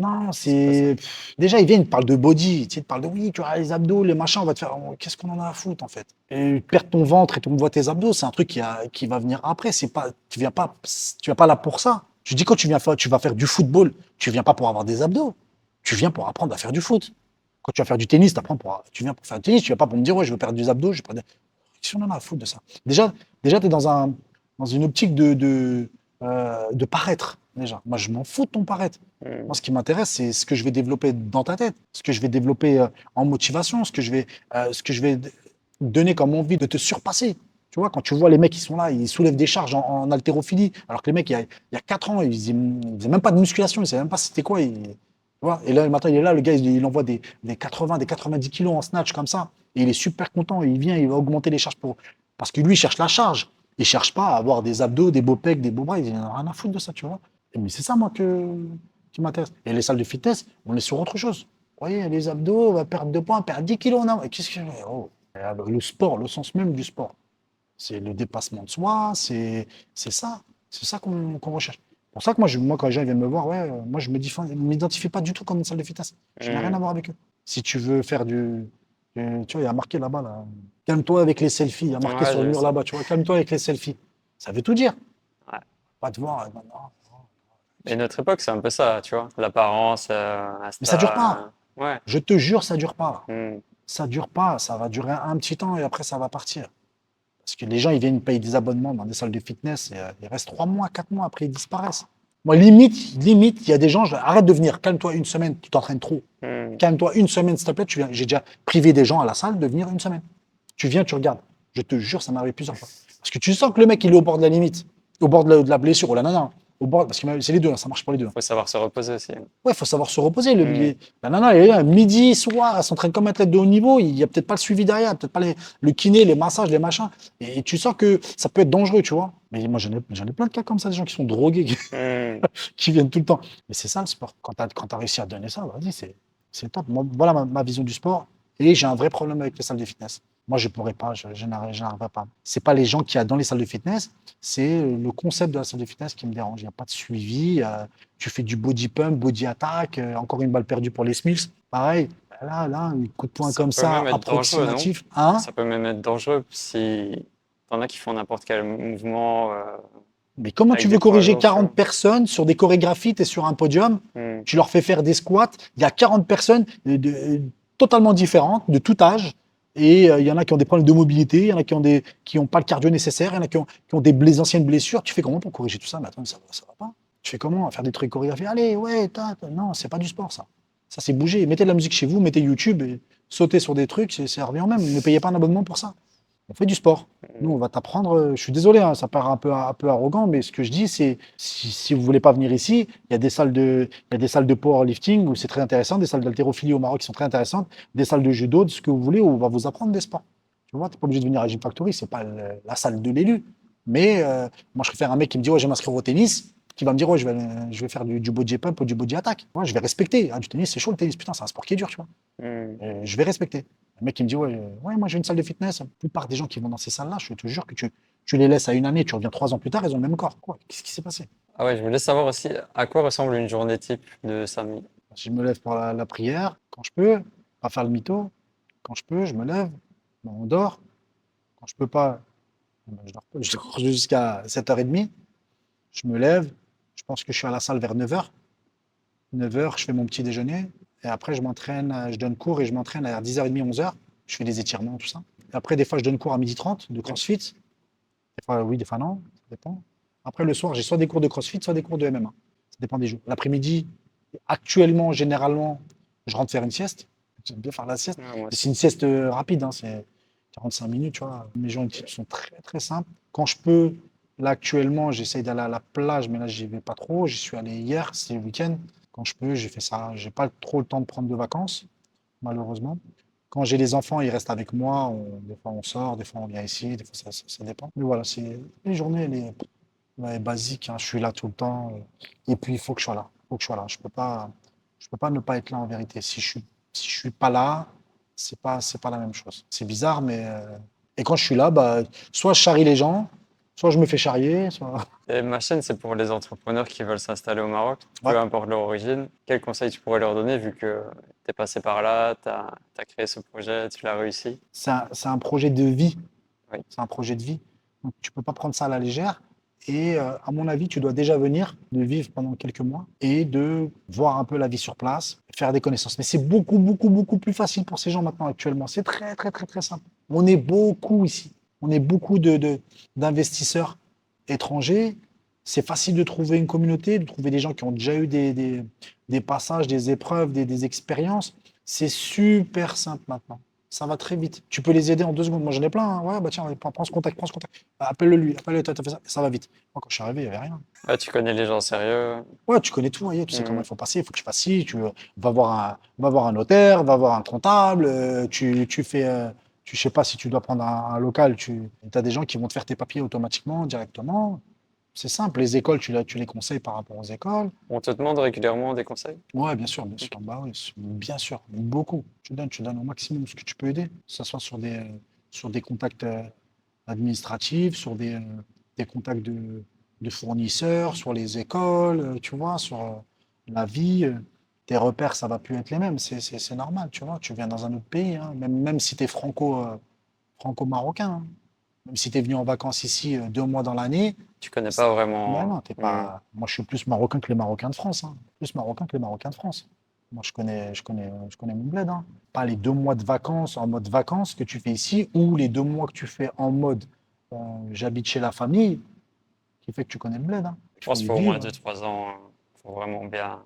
Non, c'est. Déjà, ils viennent, ils te parlent de body. Tu sais, ils te parlent de oui, tu as les abdos, les machins, on va te faire. Qu'est-ce qu'on en a à foutre, en fait? Et perdre ton ventre et on voit tes abdos, c'est un truc qui, a, qui va venir après. C'est pas, tu viens pas, tu viens pas là pour ça. Je dis, quand tu, viens faire, tu vas faire du football, tu viens pas pour avoir des abdos. Tu viens pour apprendre à faire du foot. Quand tu vas faire du tennis, pour, tu viens pour faire du tennis. Tu viens pas pour me dire, ouais, je veux perdre des abdos, je perdre des... Qu'est-ce qu'on en a à foutre de ça? Déjà, déjà tu es dans, un, dans une optique de, de, euh, de paraître. Déjà. Moi, je m'en fous de ton paraître. Hmm. Moi, ce qui m'intéresse, c'est ce que je vais développer dans ta tête, ce que je vais développer euh, en motivation, ce que je vais, euh, ce que je vais donner comme envie de te surpasser. Tu vois, quand tu vois les mecs qui sont là, ils soulèvent des charges en, en haltérophilie, alors que les mecs, il y a, il y a 4 ans, ils faisaient, même pas de musculation, ils ne savaient même pas c'était quoi. ils- tu vois et là, le matin, il est là, le gars, il, il envoie des, des 80, des 90 kilos en snatch comme ça. Et il est super content, il vient, il va augmenter les charges pour. Parce que lui, il cherche la charge. Il cherche pas à avoir des abdos, des beaux pecs, des beaux bras, il n'en a rien à foutre de ça, tu vois. Mais c'est ça, moi, que, qui m'intéresse. Et les salles de fitness, on est sur autre chose. Vous voyez, les abdos, on va perdre 2 points, perdre 10 kilos. Non, qu'est-ce que oh. Le sport, le sens même du sport, c'est le dépassement de soi, c'est c'est ça. C'est ça qu'on qu'on recherche. C'est pour ça que moi, je, moi quand les gens viennent me voir, ouais, euh, moi, je ne m'identifie pas du tout comme une salle de fitness. Je n'ai Hmm. rien à voir avec eux. Si tu veux faire du. tu vois, il y a marqué là-bas, là. Calme-toi avec les selfies. Il y a marqué sur le mur là-bas, tu vois. Calme-toi avec les selfies. Ça veut tout dire. Ouais. Pas te voir. euh, non, non. Et notre époque, c'est un peu ça, tu vois. L'apparence, euh, Mais ça dure pas. Insta. Ouais. Je te jure, ça dure pas. Hmm. Ça dure pas. Ça va durer un petit temps et après, ça va partir. Parce que les gens, ils viennent payer des abonnements dans des salles de fitness et euh, ils restent trois mois, quatre mois, après ils disparaissent. Moi, limite, limite, il y a des gens, je- arrête de venir, calme-toi une semaine, tu t'entraînes trop. Hmm. Calme-toi une semaine, s'il te plaît. J'ai déjà privé des gens à la salle de venir une semaine. Tu viens, tu regardes. Je te jure, ça m'est arrivé plusieurs fois. Parce que tu sens que le mec, il est au bord de la limite, au bord de la, de la blessure, ou la nana, au bord, parce que c'est les deux, hein, ça marche pour les deux. Faut savoir se reposer aussi. Ouais, il faut savoir se reposer. Le, Mm. les- la nana, elle est là, midi, soir, elle s'entraîne comme athlète de haut niveau. Il n'y a peut-être pas le suivi derrière, peut-être pas les- le kiné, les massages, les machins. Et, tu sens que ça peut être dangereux, tu vois. Mais moi, j'en ai, j'en ai plein de cas comme ça, des gens qui sont drogués, qui, qui viennent tout le temps. Mais c'est ça le sport. Quand tu as, réussi à donner ça, vas-y, c'est, c'est top. Moi, voilà ma, ma vision du sport. Et j'ai un vrai problème avec les salles de fitness. Moi, je ne pourrais pas, je, je n'arrive- je n'arriverai pas. Ce n'est pas les gens qui y a dans les salles de fitness, c'est le concept de la salle de fitness qui me dérange. Il n'y a pas de suivi. euh, tu fais du body pump, body attack, euh, encore une balle perdue pour les Smiths. Pareil, là, là, un coup de poing Ça comme ça, approximatif. Hein Ça peut même être dangereux si t'en as qui font n'importe quel mouvement. euh, Mais comment tu veux corriger poids lourds, 40 personnes sur des chorégraphies, tu es sur un podium, hmm. tu leur fais faire des squats, il y a 40 personnes de- de- totalement différentes, de tout âge, et euh, il y en a qui ont des problèmes de mobilité, il y en a qui ont qui ont pas le cardio nécessaire, il y en a qui ont, qui ont des anciennes blessures. Tu fais comment pour corriger tout ça? Mais attends, ça, ça va pas. Tu fais comment? Faire des trucs chorégraphiés Allez, ouais, ta, non, c'est pas du sport ça. Ça c'est bouger. Mettez de la musique chez vous, mettez YouTube et sautez sur des trucs, c'est revient même. Ne payez pas un abonnement pour ça. On fait du sport. Nous, on va t'apprendre. euh, Je suis désolé, hein, ça paraît un peu, un peu arrogant, mais ce que je dis, c'est si, si vous voulez pas venir ici, il y a des salles de, il y a des salles de powerlifting où c'est très intéressant, des salles d'haltérophilie au Maroc qui sont très intéressantes, des salles de judo, de ce que vous voulez, où on va vous apprendre des sports. Tu vois, t'es pas obligé de venir à Gym Factory, c'est pas le- la salle de l'élu. Mais euh, moi, je préfère un mec qui me dit, ouais, je vais m'inscrire au tennis, qui va me dire, ouais, je vais, je vais faire du, du body pump ou du body attack. Moi, je vais respecter. Ah, du tennis, c'est chaud le tennis, putain, c'est un sport qui est dur, tu vois. Hmm. Je vais respecter. Le mec qui me dit, ouais, euh, ouais moi j'ai une salle de fitness. La plupart des gens qui vont dans ces salles-là, je te jure que tu, tu les laisses à une année, tu reviens trois ans plus tard, ils ont le même corps. Quoi? Qu'est-ce qui s'est passé? Ah ouais, je voulais savoir aussi à quoi ressemble une journée type de Samy. Je me lève pour la, la prière, quand je peux, pas faire le mytho. Quand je peux, je me lève, bon, on dort. Quand je peux pas, ben, je dors, dors jusqu'à 7h30. Je me lève, je pense que je suis à la salle vers 9h. 9h, je fais mon petit déjeuner. Et après, je m'entraîne, je donne cours et je m'entraîne à 10h30, 11h. Je fais des étirements, tout ça. Et après, des fois, je donne cours à 12h30 de CrossFit. Des fois, oui, des fois, non. Ça dépend. Après, le soir, j'ai soit des cours de CrossFit, soit des cours de MMA. Ça dépend des jours. L'après-midi, actuellement, généralement, je rentre faire une sieste. J'aime bien faire la sieste. Ouais, aussi. C'est une sieste euh, rapide, hein, c'est 45 minutes, tu vois. Mes journées sont très très simples. Quand je peux, là actuellement, j'essaye d'aller à la plage, mais là j'y vais pas trop. J'y suis allé hier, c'était le week-end. Quand je peux, j'ai fait ça. J'ai pas trop le temps de prendre de vacances, malheureusement. Quand j'ai les enfants, ils restent avec moi. Des fois on sort, des fois on vient ici, des fois ça, dépend. Mais voilà, c'est les journées, les ouais, basiques. hein. Je suis là tout le temps. Et puis il faut que je sois là. Faut que je sois là. Je peux pas, je peux pas ne pas être là en vérité. Si je suis, si je suis pas là, c'est pas, c'est pas la même chose. C'est bizarre, mais euh, et quand je suis là, bah, soit je charrie les gens, soit je me fais charrier, soit. Et ma chaîne, c'est pour les entrepreneurs qui veulent s'installer au Maroc, Ouais. peu importe leur origine. Quel conseil tu pourrais leur donner vu que tu es passé par là, tu as, créé ce projet, tu l'as réussi? C'est un, projet de vie. Oui. C'est un projet de vie. Donc tu peux pas prendre ça à la légère. Et euh, à mon avis, tu dois déjà venir, de vivre pendant quelques mois et de voir un peu la vie sur place, faire des connaissances. Mais c'est beaucoup, beaucoup, beaucoup plus facile pour ces gens maintenant actuellement. C'est très, très, très, très simple. On est beaucoup ici. On est beaucoup de, de- d'investisseurs étrangers. C'est facile de trouver une communauté, de trouver des gens qui ont déjà eu des, des, des passages, des épreuves, des, des expériences. C'est super simple maintenant. Ça va très vite. Tu peux les aider en deux secondes. Moi, j'en ai plein. hein. Ouais, bah tiens, prends, ce contact, prends ce contact. Bah, Appelle-le lui, appelle-le, t'as fait ça. Ça va vite. Moi, quand je suis arrivé, il n'y avait rien. Ouais, tu connais les gens sérieux? Ouais, tu connais tout, hein, tu sais Mhm. comment il faut passer, il faut que tu fasses ci, tu vas voir un, va voir un notaire, va voir un comptable, euh, tu, tu fais, euh, tu sais pas si tu dois prendre un, un local, tu as des gens qui vont te faire tes papiers automatiquement, directement. C'est simple, les écoles, tu, tu les conseilles par rapport aux écoles. On te demande régulièrement des conseils? Ouais, bien sûr, bien sûr, bah oui, bien sûr, beaucoup. Tu donnes, tu donnes au maximum ce que tu peux aider, que ce soit sur des, sur des contacts euh, administratifs, sur des, euh, des contacts de, de fournisseurs, sur les écoles, euh, tu vois, sur la vie. Tes repères, ça va plus être les mêmes, c'est normal, tu vois. Tu viens dans un autre pays, hein, même, même si tu es franco, euh, franco-marocain, hein. même si tu es venu en vacances ici euh, deux mois dans l'année, Tu connais pas vraiment. non, pas... Moi, je suis plus marocain que les Marocains de France. hein. Plus marocain que les Marocains de France. Moi, je connais, je connais, je connais mon bled. hein. Pas les deux mois de vacances en mode vacances que tu fais ici ou les deux mois que tu fais en mode euh, j'habite chez la famille qui fait que tu connais le bled. hein. Je pense qu'il faut au moins vivre. 2-3 ans pour vraiment bien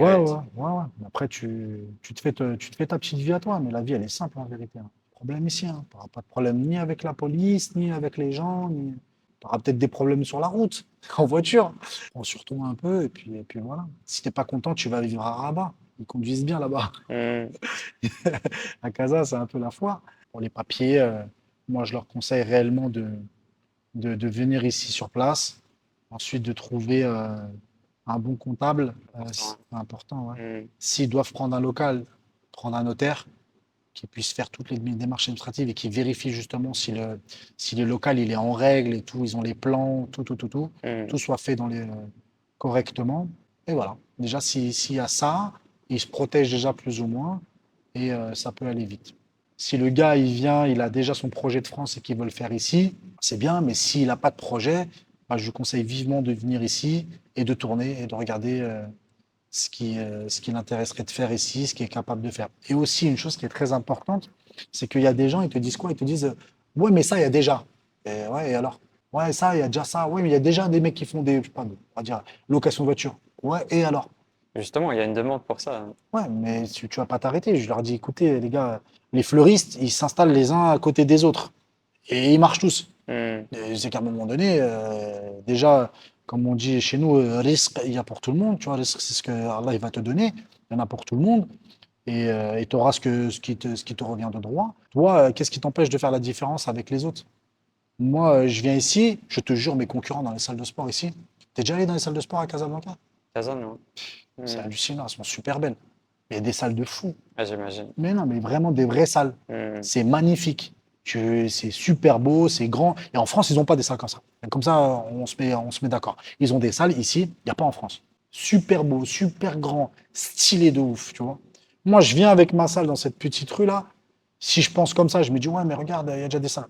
Ouais, ouais, ouais, Après, tu, tu, te fais te- tu te fais ta petite vie à toi, mais la vie, elle est simple en vérité. hein. Problème ici. hein. Tu n'auras pas de problème ni avec la police, ni avec les gens. Ni... Tu auras peut-être des problèmes sur la route, en voiture. Prends sur toi un peu, et puis, et puis voilà. Si tu n'es pas content, tu vas vivre à Rabat. Ils conduisent bien là-bas. Hmm. À Casa, c'est un peu la foire. Pour les papiers, euh, moi, je leur conseille réellement de, de, de venir ici sur place. Ensuite, de trouver euh, un bon comptable. Euh, Important, c'est important, ouais. Hmm. S'ils doivent prendre un local, prendre un notaire qui puisse faire toutes les démarches administratives et qui vérifie justement si le, si le local il est en règle et tout, ils ont les plans, tout, tout, tout, tout, Hmm. tout soit fait dans les, euh, correctement. Et voilà. Déjà, si- s'il y a ça, ils se protègent déjà plus ou moins et euh, ça peut aller vite. Si le gars, il vient, il a déjà son projet de France et qu'il veut le faire ici, c'est bien, mais s'il n'a pas de projet, bah, je lui conseille vivement de venir ici et de tourner et de regarder euh, ce qui, euh, ce qui l'intéresserait de faire ici, ce qu'il est capable de faire. Et aussi, une chose qui est très importante, c'est qu'il y a des gens, ils te disent quoi? Ils te disent, euh, ouais, mais ça, il y a déjà. Et ouais, et alors? Ouais, ça, il y a déjà ça. Ouais, mais il y a déjà des mecs qui font des, je sais pas, on va dire, location de voiture. Ouais, et alors? Justement, il y a une demande pour ça. Ouais, mais tu, tu vas pas t'arrêter. Je leur dis, écoutez, les gars, les fleuristes, ils s'installent les uns à côté des autres. Et ils marchent tous. Et C'est qu'à un moment donné, euh, déjà, comme on dit chez nous, euh, risque, il y a pour tout le monde. Tu vois, risque, c'est ce que Allah il va te donner. Il y en a pour tout le monde. Et tu auras ce, que, ce, qui te, ce qui te revient de droit. Toi, euh, qu'est-ce qui t'empêche de faire la différence avec les autres? Moi, euh, je viens ici, je te jure, mes concurrents dans les salles de sport ici. T'es déjà allé dans les salles de sport à Casablanca? Kazan, non? C'est hallucinant, elles sont super belles. Il y a des salles de fous. Ah, j'imagine. Mais non, mais vraiment des vraies salles. Hmm. C'est magnifique. C'est super beau, c'est grand. Et en France, ils n'ont pas des salles comme ça. Comme ça, on se met, on se met d'accord. Ils ont des salles ici, il n'y a pas en France. Super beau, super grand, stylé de ouf, tu vois. Moi, je viens avec ma salle dans cette petite rue-là. Si je pense comme ça, je me dis, ouais, mais regarde, il y a déjà des salles.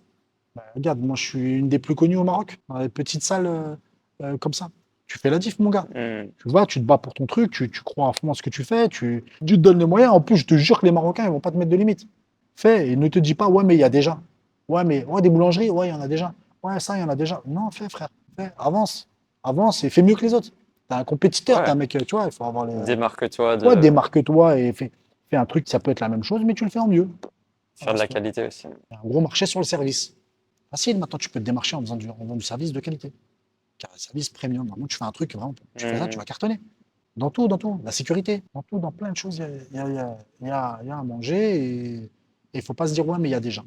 Bah, regarde, moi, je suis une des plus connues au Maroc, dans les petites salles euh, euh, comme ça. Tu fais la diff, mon gars. Hmm. Tu vois, tu te bats pour ton truc, tu, tu crois à fond en ce que tu fais, tu, tu te donnes les moyens. En plus, je te jure que les Marocains, ils vont pas te mettre de limites. Fais et ne te dis pas, ouais, mais il y a déjà. Ouais, mais ouais, des boulangeries, ouais, il y en a déjà. Ouais, ça, il y en a déjà. Non, fais, frère. Fais, avance. Avance et fais mieux que les autres. T'es un compétiteur, Ouais. t'es un mec, tu vois, il faut avoir les. Démarque-toi de Ouais, démarque-toi et fais, fais un truc, ça peut être la même chose, mais tu le fais en mieux. faire de la qualité aussi. Il y a un gros marché sur le service. Facile, maintenant, tu peux te démarcher en faisant du, en du service de qualité. Car un service premium, vraiment, tu fais un truc, vraiment, tu fais ça, Mhm. tu vas cartonner. Dans tout, dans tout. La sécurité, dans tout, dans plein de choses, il y a, y a- a- y a à manger et il ne faut pas se dire, ouais, mais il y a déjà.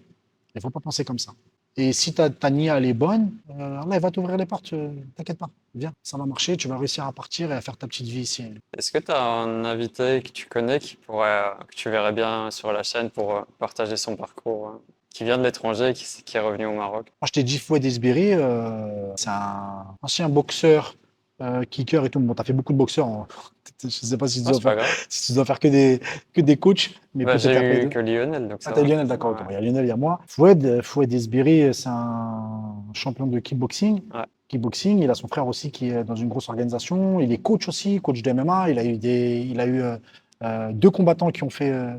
Il ne faut pas penser comme ça. Et si ta, ta nia, elle est bonne, euh, Allah, il va t'ouvrir les portes, euh, t'inquiète pas. Viens, ça va marcher, tu vas réussir à partir et à faire ta petite vie ici. Est-ce que tu as un invité que tu connais qui pourrait, euh, que tu verrais bien sur la chaîne pour euh, partager son parcours, euh, qui vient de l'étranger et qui, est revenu au Maroc? Moi, je t'ai dit Fouet Desberry, euh, c'est un ancien boxeur, euh, kicker et tout. Bon, t'as fait beaucoup de boxeurs. hein. Je sais pas si tu Ah, dois faire, si tu dois faire que des, que des coachs, mais Bah, j'ai eu que Lionel, donc Ah, t'as. Lionel, d'accord. Ouais. Il y a Lionel, il y a moi. Foued, Foued Desberry, c'est un champion de kickboxing. Ouais. Kickboxing, il a son frère aussi qui est dans une grosse organisation. Il est coach aussi, coach de MMA. Il a eu, des, il a eu euh, euh, deux combattants qui ont fait, euh,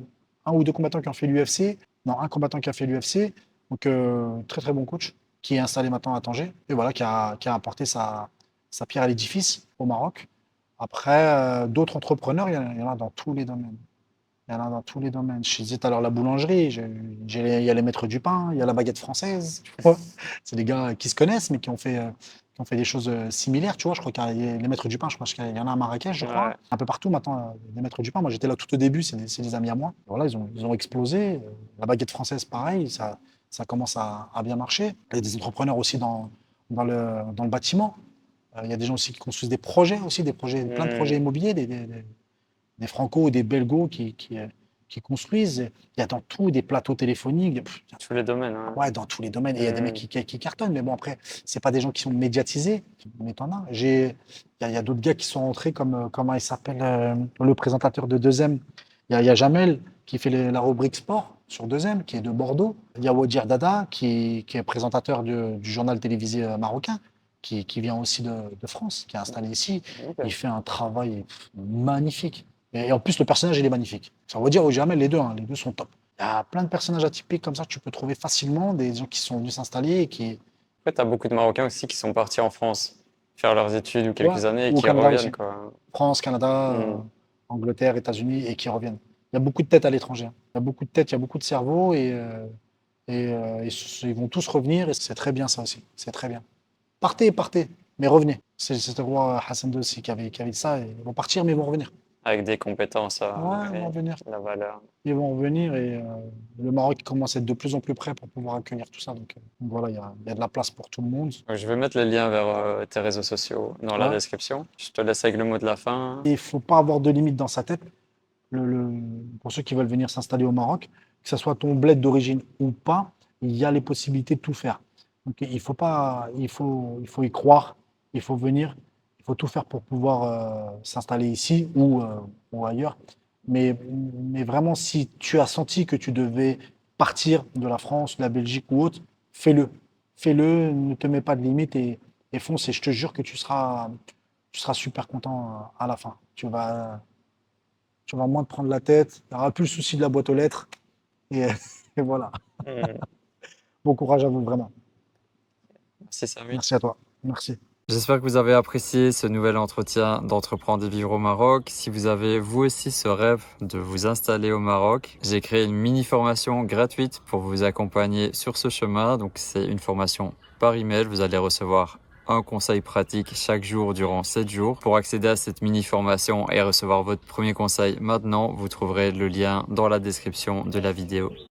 un ou deux combattants qui ont fait l'UFC. Non, un combattant qui a fait l'UFC. Donc, très très bon coach qui est installé maintenant à Tanger et voilà, qui a, qui a apporté sa, sa pierre à l'édifice au Maroc. Après, euh, d'autres entrepreneurs, il y, en a, il y en a dans tous les domaines. Il y en a dans tous les domaines. Je disais tout à l'heure la boulangerie, les- il y a les maîtres du pain, il y a la baguette française. C'est des gars qui se connaissent, mais qui ont fait, euh, qui ont fait des choses euh, similaires. Tu vois, je crois qu'il y a les maîtres du pain, je crois qu'il y en a à Marrakech, je crois. Ouais. Un peu partout maintenant, les maîtres du pain. Moi, j'étais là tout au début, c'est des, amis à moi. Voilà, ils ont, ils ont explosé. La baguette française, pareil, ça, ça commence à, à bien marcher. Il y a des entrepreneurs aussi dans, dans, le, dans le bâtiment. Il y a des gens aussi qui construisent des projets aussi, des projets, plein de Mhm. projets immobiliers, des, des, des- des franco ou des belgos qui, qui, euh, qui construisent. Il y a dans tout des plateaux téléphoniques, a- Tous les domaines. hein. ouais, dans tous les domaines. Et il y a des Mhm. mecs qui, cartonnent, mais bon, après, c'est pas des gens qui sont médiatisés, mais t'en as. J'ai, il y a, d'autres gars qui sont entrés comme, euh, comment il s'appelle, euh, le présentateur de 2M. Il y a, il y a Jamel qui fait les- la rubrique sport sur 2M, qui est de Bordeaux. Il y a Wadir Dada qui, qui est présentateur du, du journal télévisé marocain, qui, qui vient aussi de, de France, qui est installé ici. Il fait un travail magnifique. Et en plus, le personnage, il est magnifique. Ça veut dire, Jamel, les deux, hein, les deux sont top. Il y a plein de personnages atypiques comme ça, que tu peux trouver facilement des gens qui sont venus s'installer et qui. Après, tu as beaucoup de Marocains aussi qui sont partis en France faire leurs études ou quelques Ouais, années et qui Canada reviennent. aussi. Quoi. France, Canada, Mm. euh, Angleterre, États-Unis, et qui reviennent. Il y a beaucoup de têtes à l'étranger. hein. Il y a beaucoup de têtes, il y a beaucoup de cerveaux, et, euh, et, euh, ils, s- ils vont tous revenir, et c'est très bien ça aussi. C'est très bien. Partez, partez, mais revenez. C'est le roi Hassan II aussi qui avait, qui avait dit ça. et Ils vont partir, mais ils vont revenir. Avec des compétences euh, Ouais, ils vont revenir. la valeur. Ils vont revenir, et euh, le Maroc commence à être de plus en plus prêt pour pouvoir accueillir tout ça. Donc, euh, voilà, il y a, il y a de la place pour tout le monde. Je vais mettre les liens vers euh, tes réseaux sociaux dans la description. Je te laisse avec le mot de la fin. Il ne faut pas avoir de limite dans sa tête. Le- le- pour ceux qui veulent venir s'installer au Maroc, que ce soit ton bled d'origine ou pas, il y a les possibilités de tout faire. Donc il faut pas, il faut, il faut y croire, il faut venir, il faut tout faire pour pouvoir euh, s'installer ici ou, euh, ou ailleurs. Mais, mais vraiment, si tu as senti que tu devais partir de la France, de la Belgique ou autre, fais-le. Fais-le, ne te mets pas de limite et, et fonce. Et je te jure que tu seras, tu seras super content à la fin. Tu vas, tu vas moins te prendre la tête, tu n'auras plus le souci de la boîte aux lettres. Et, et voilà. Hmm. Bon courage à vous, vraiment. Merci Samy. Merci à toi. Merci. J'espère que vous avez apprécié ce nouvel entretien d'entreprendre et vivre au Maroc. Si vous avez vous aussi ce rêve de vous installer au Maroc, j'ai créé une mini formation gratuite pour vous accompagner sur ce chemin. Donc c'est une formation par email. Vous allez recevoir un conseil pratique chaque jour durant 7 jours. Pour accéder à cette mini formation et recevoir votre premier conseil maintenant, vous trouverez le lien dans la description de la vidéo.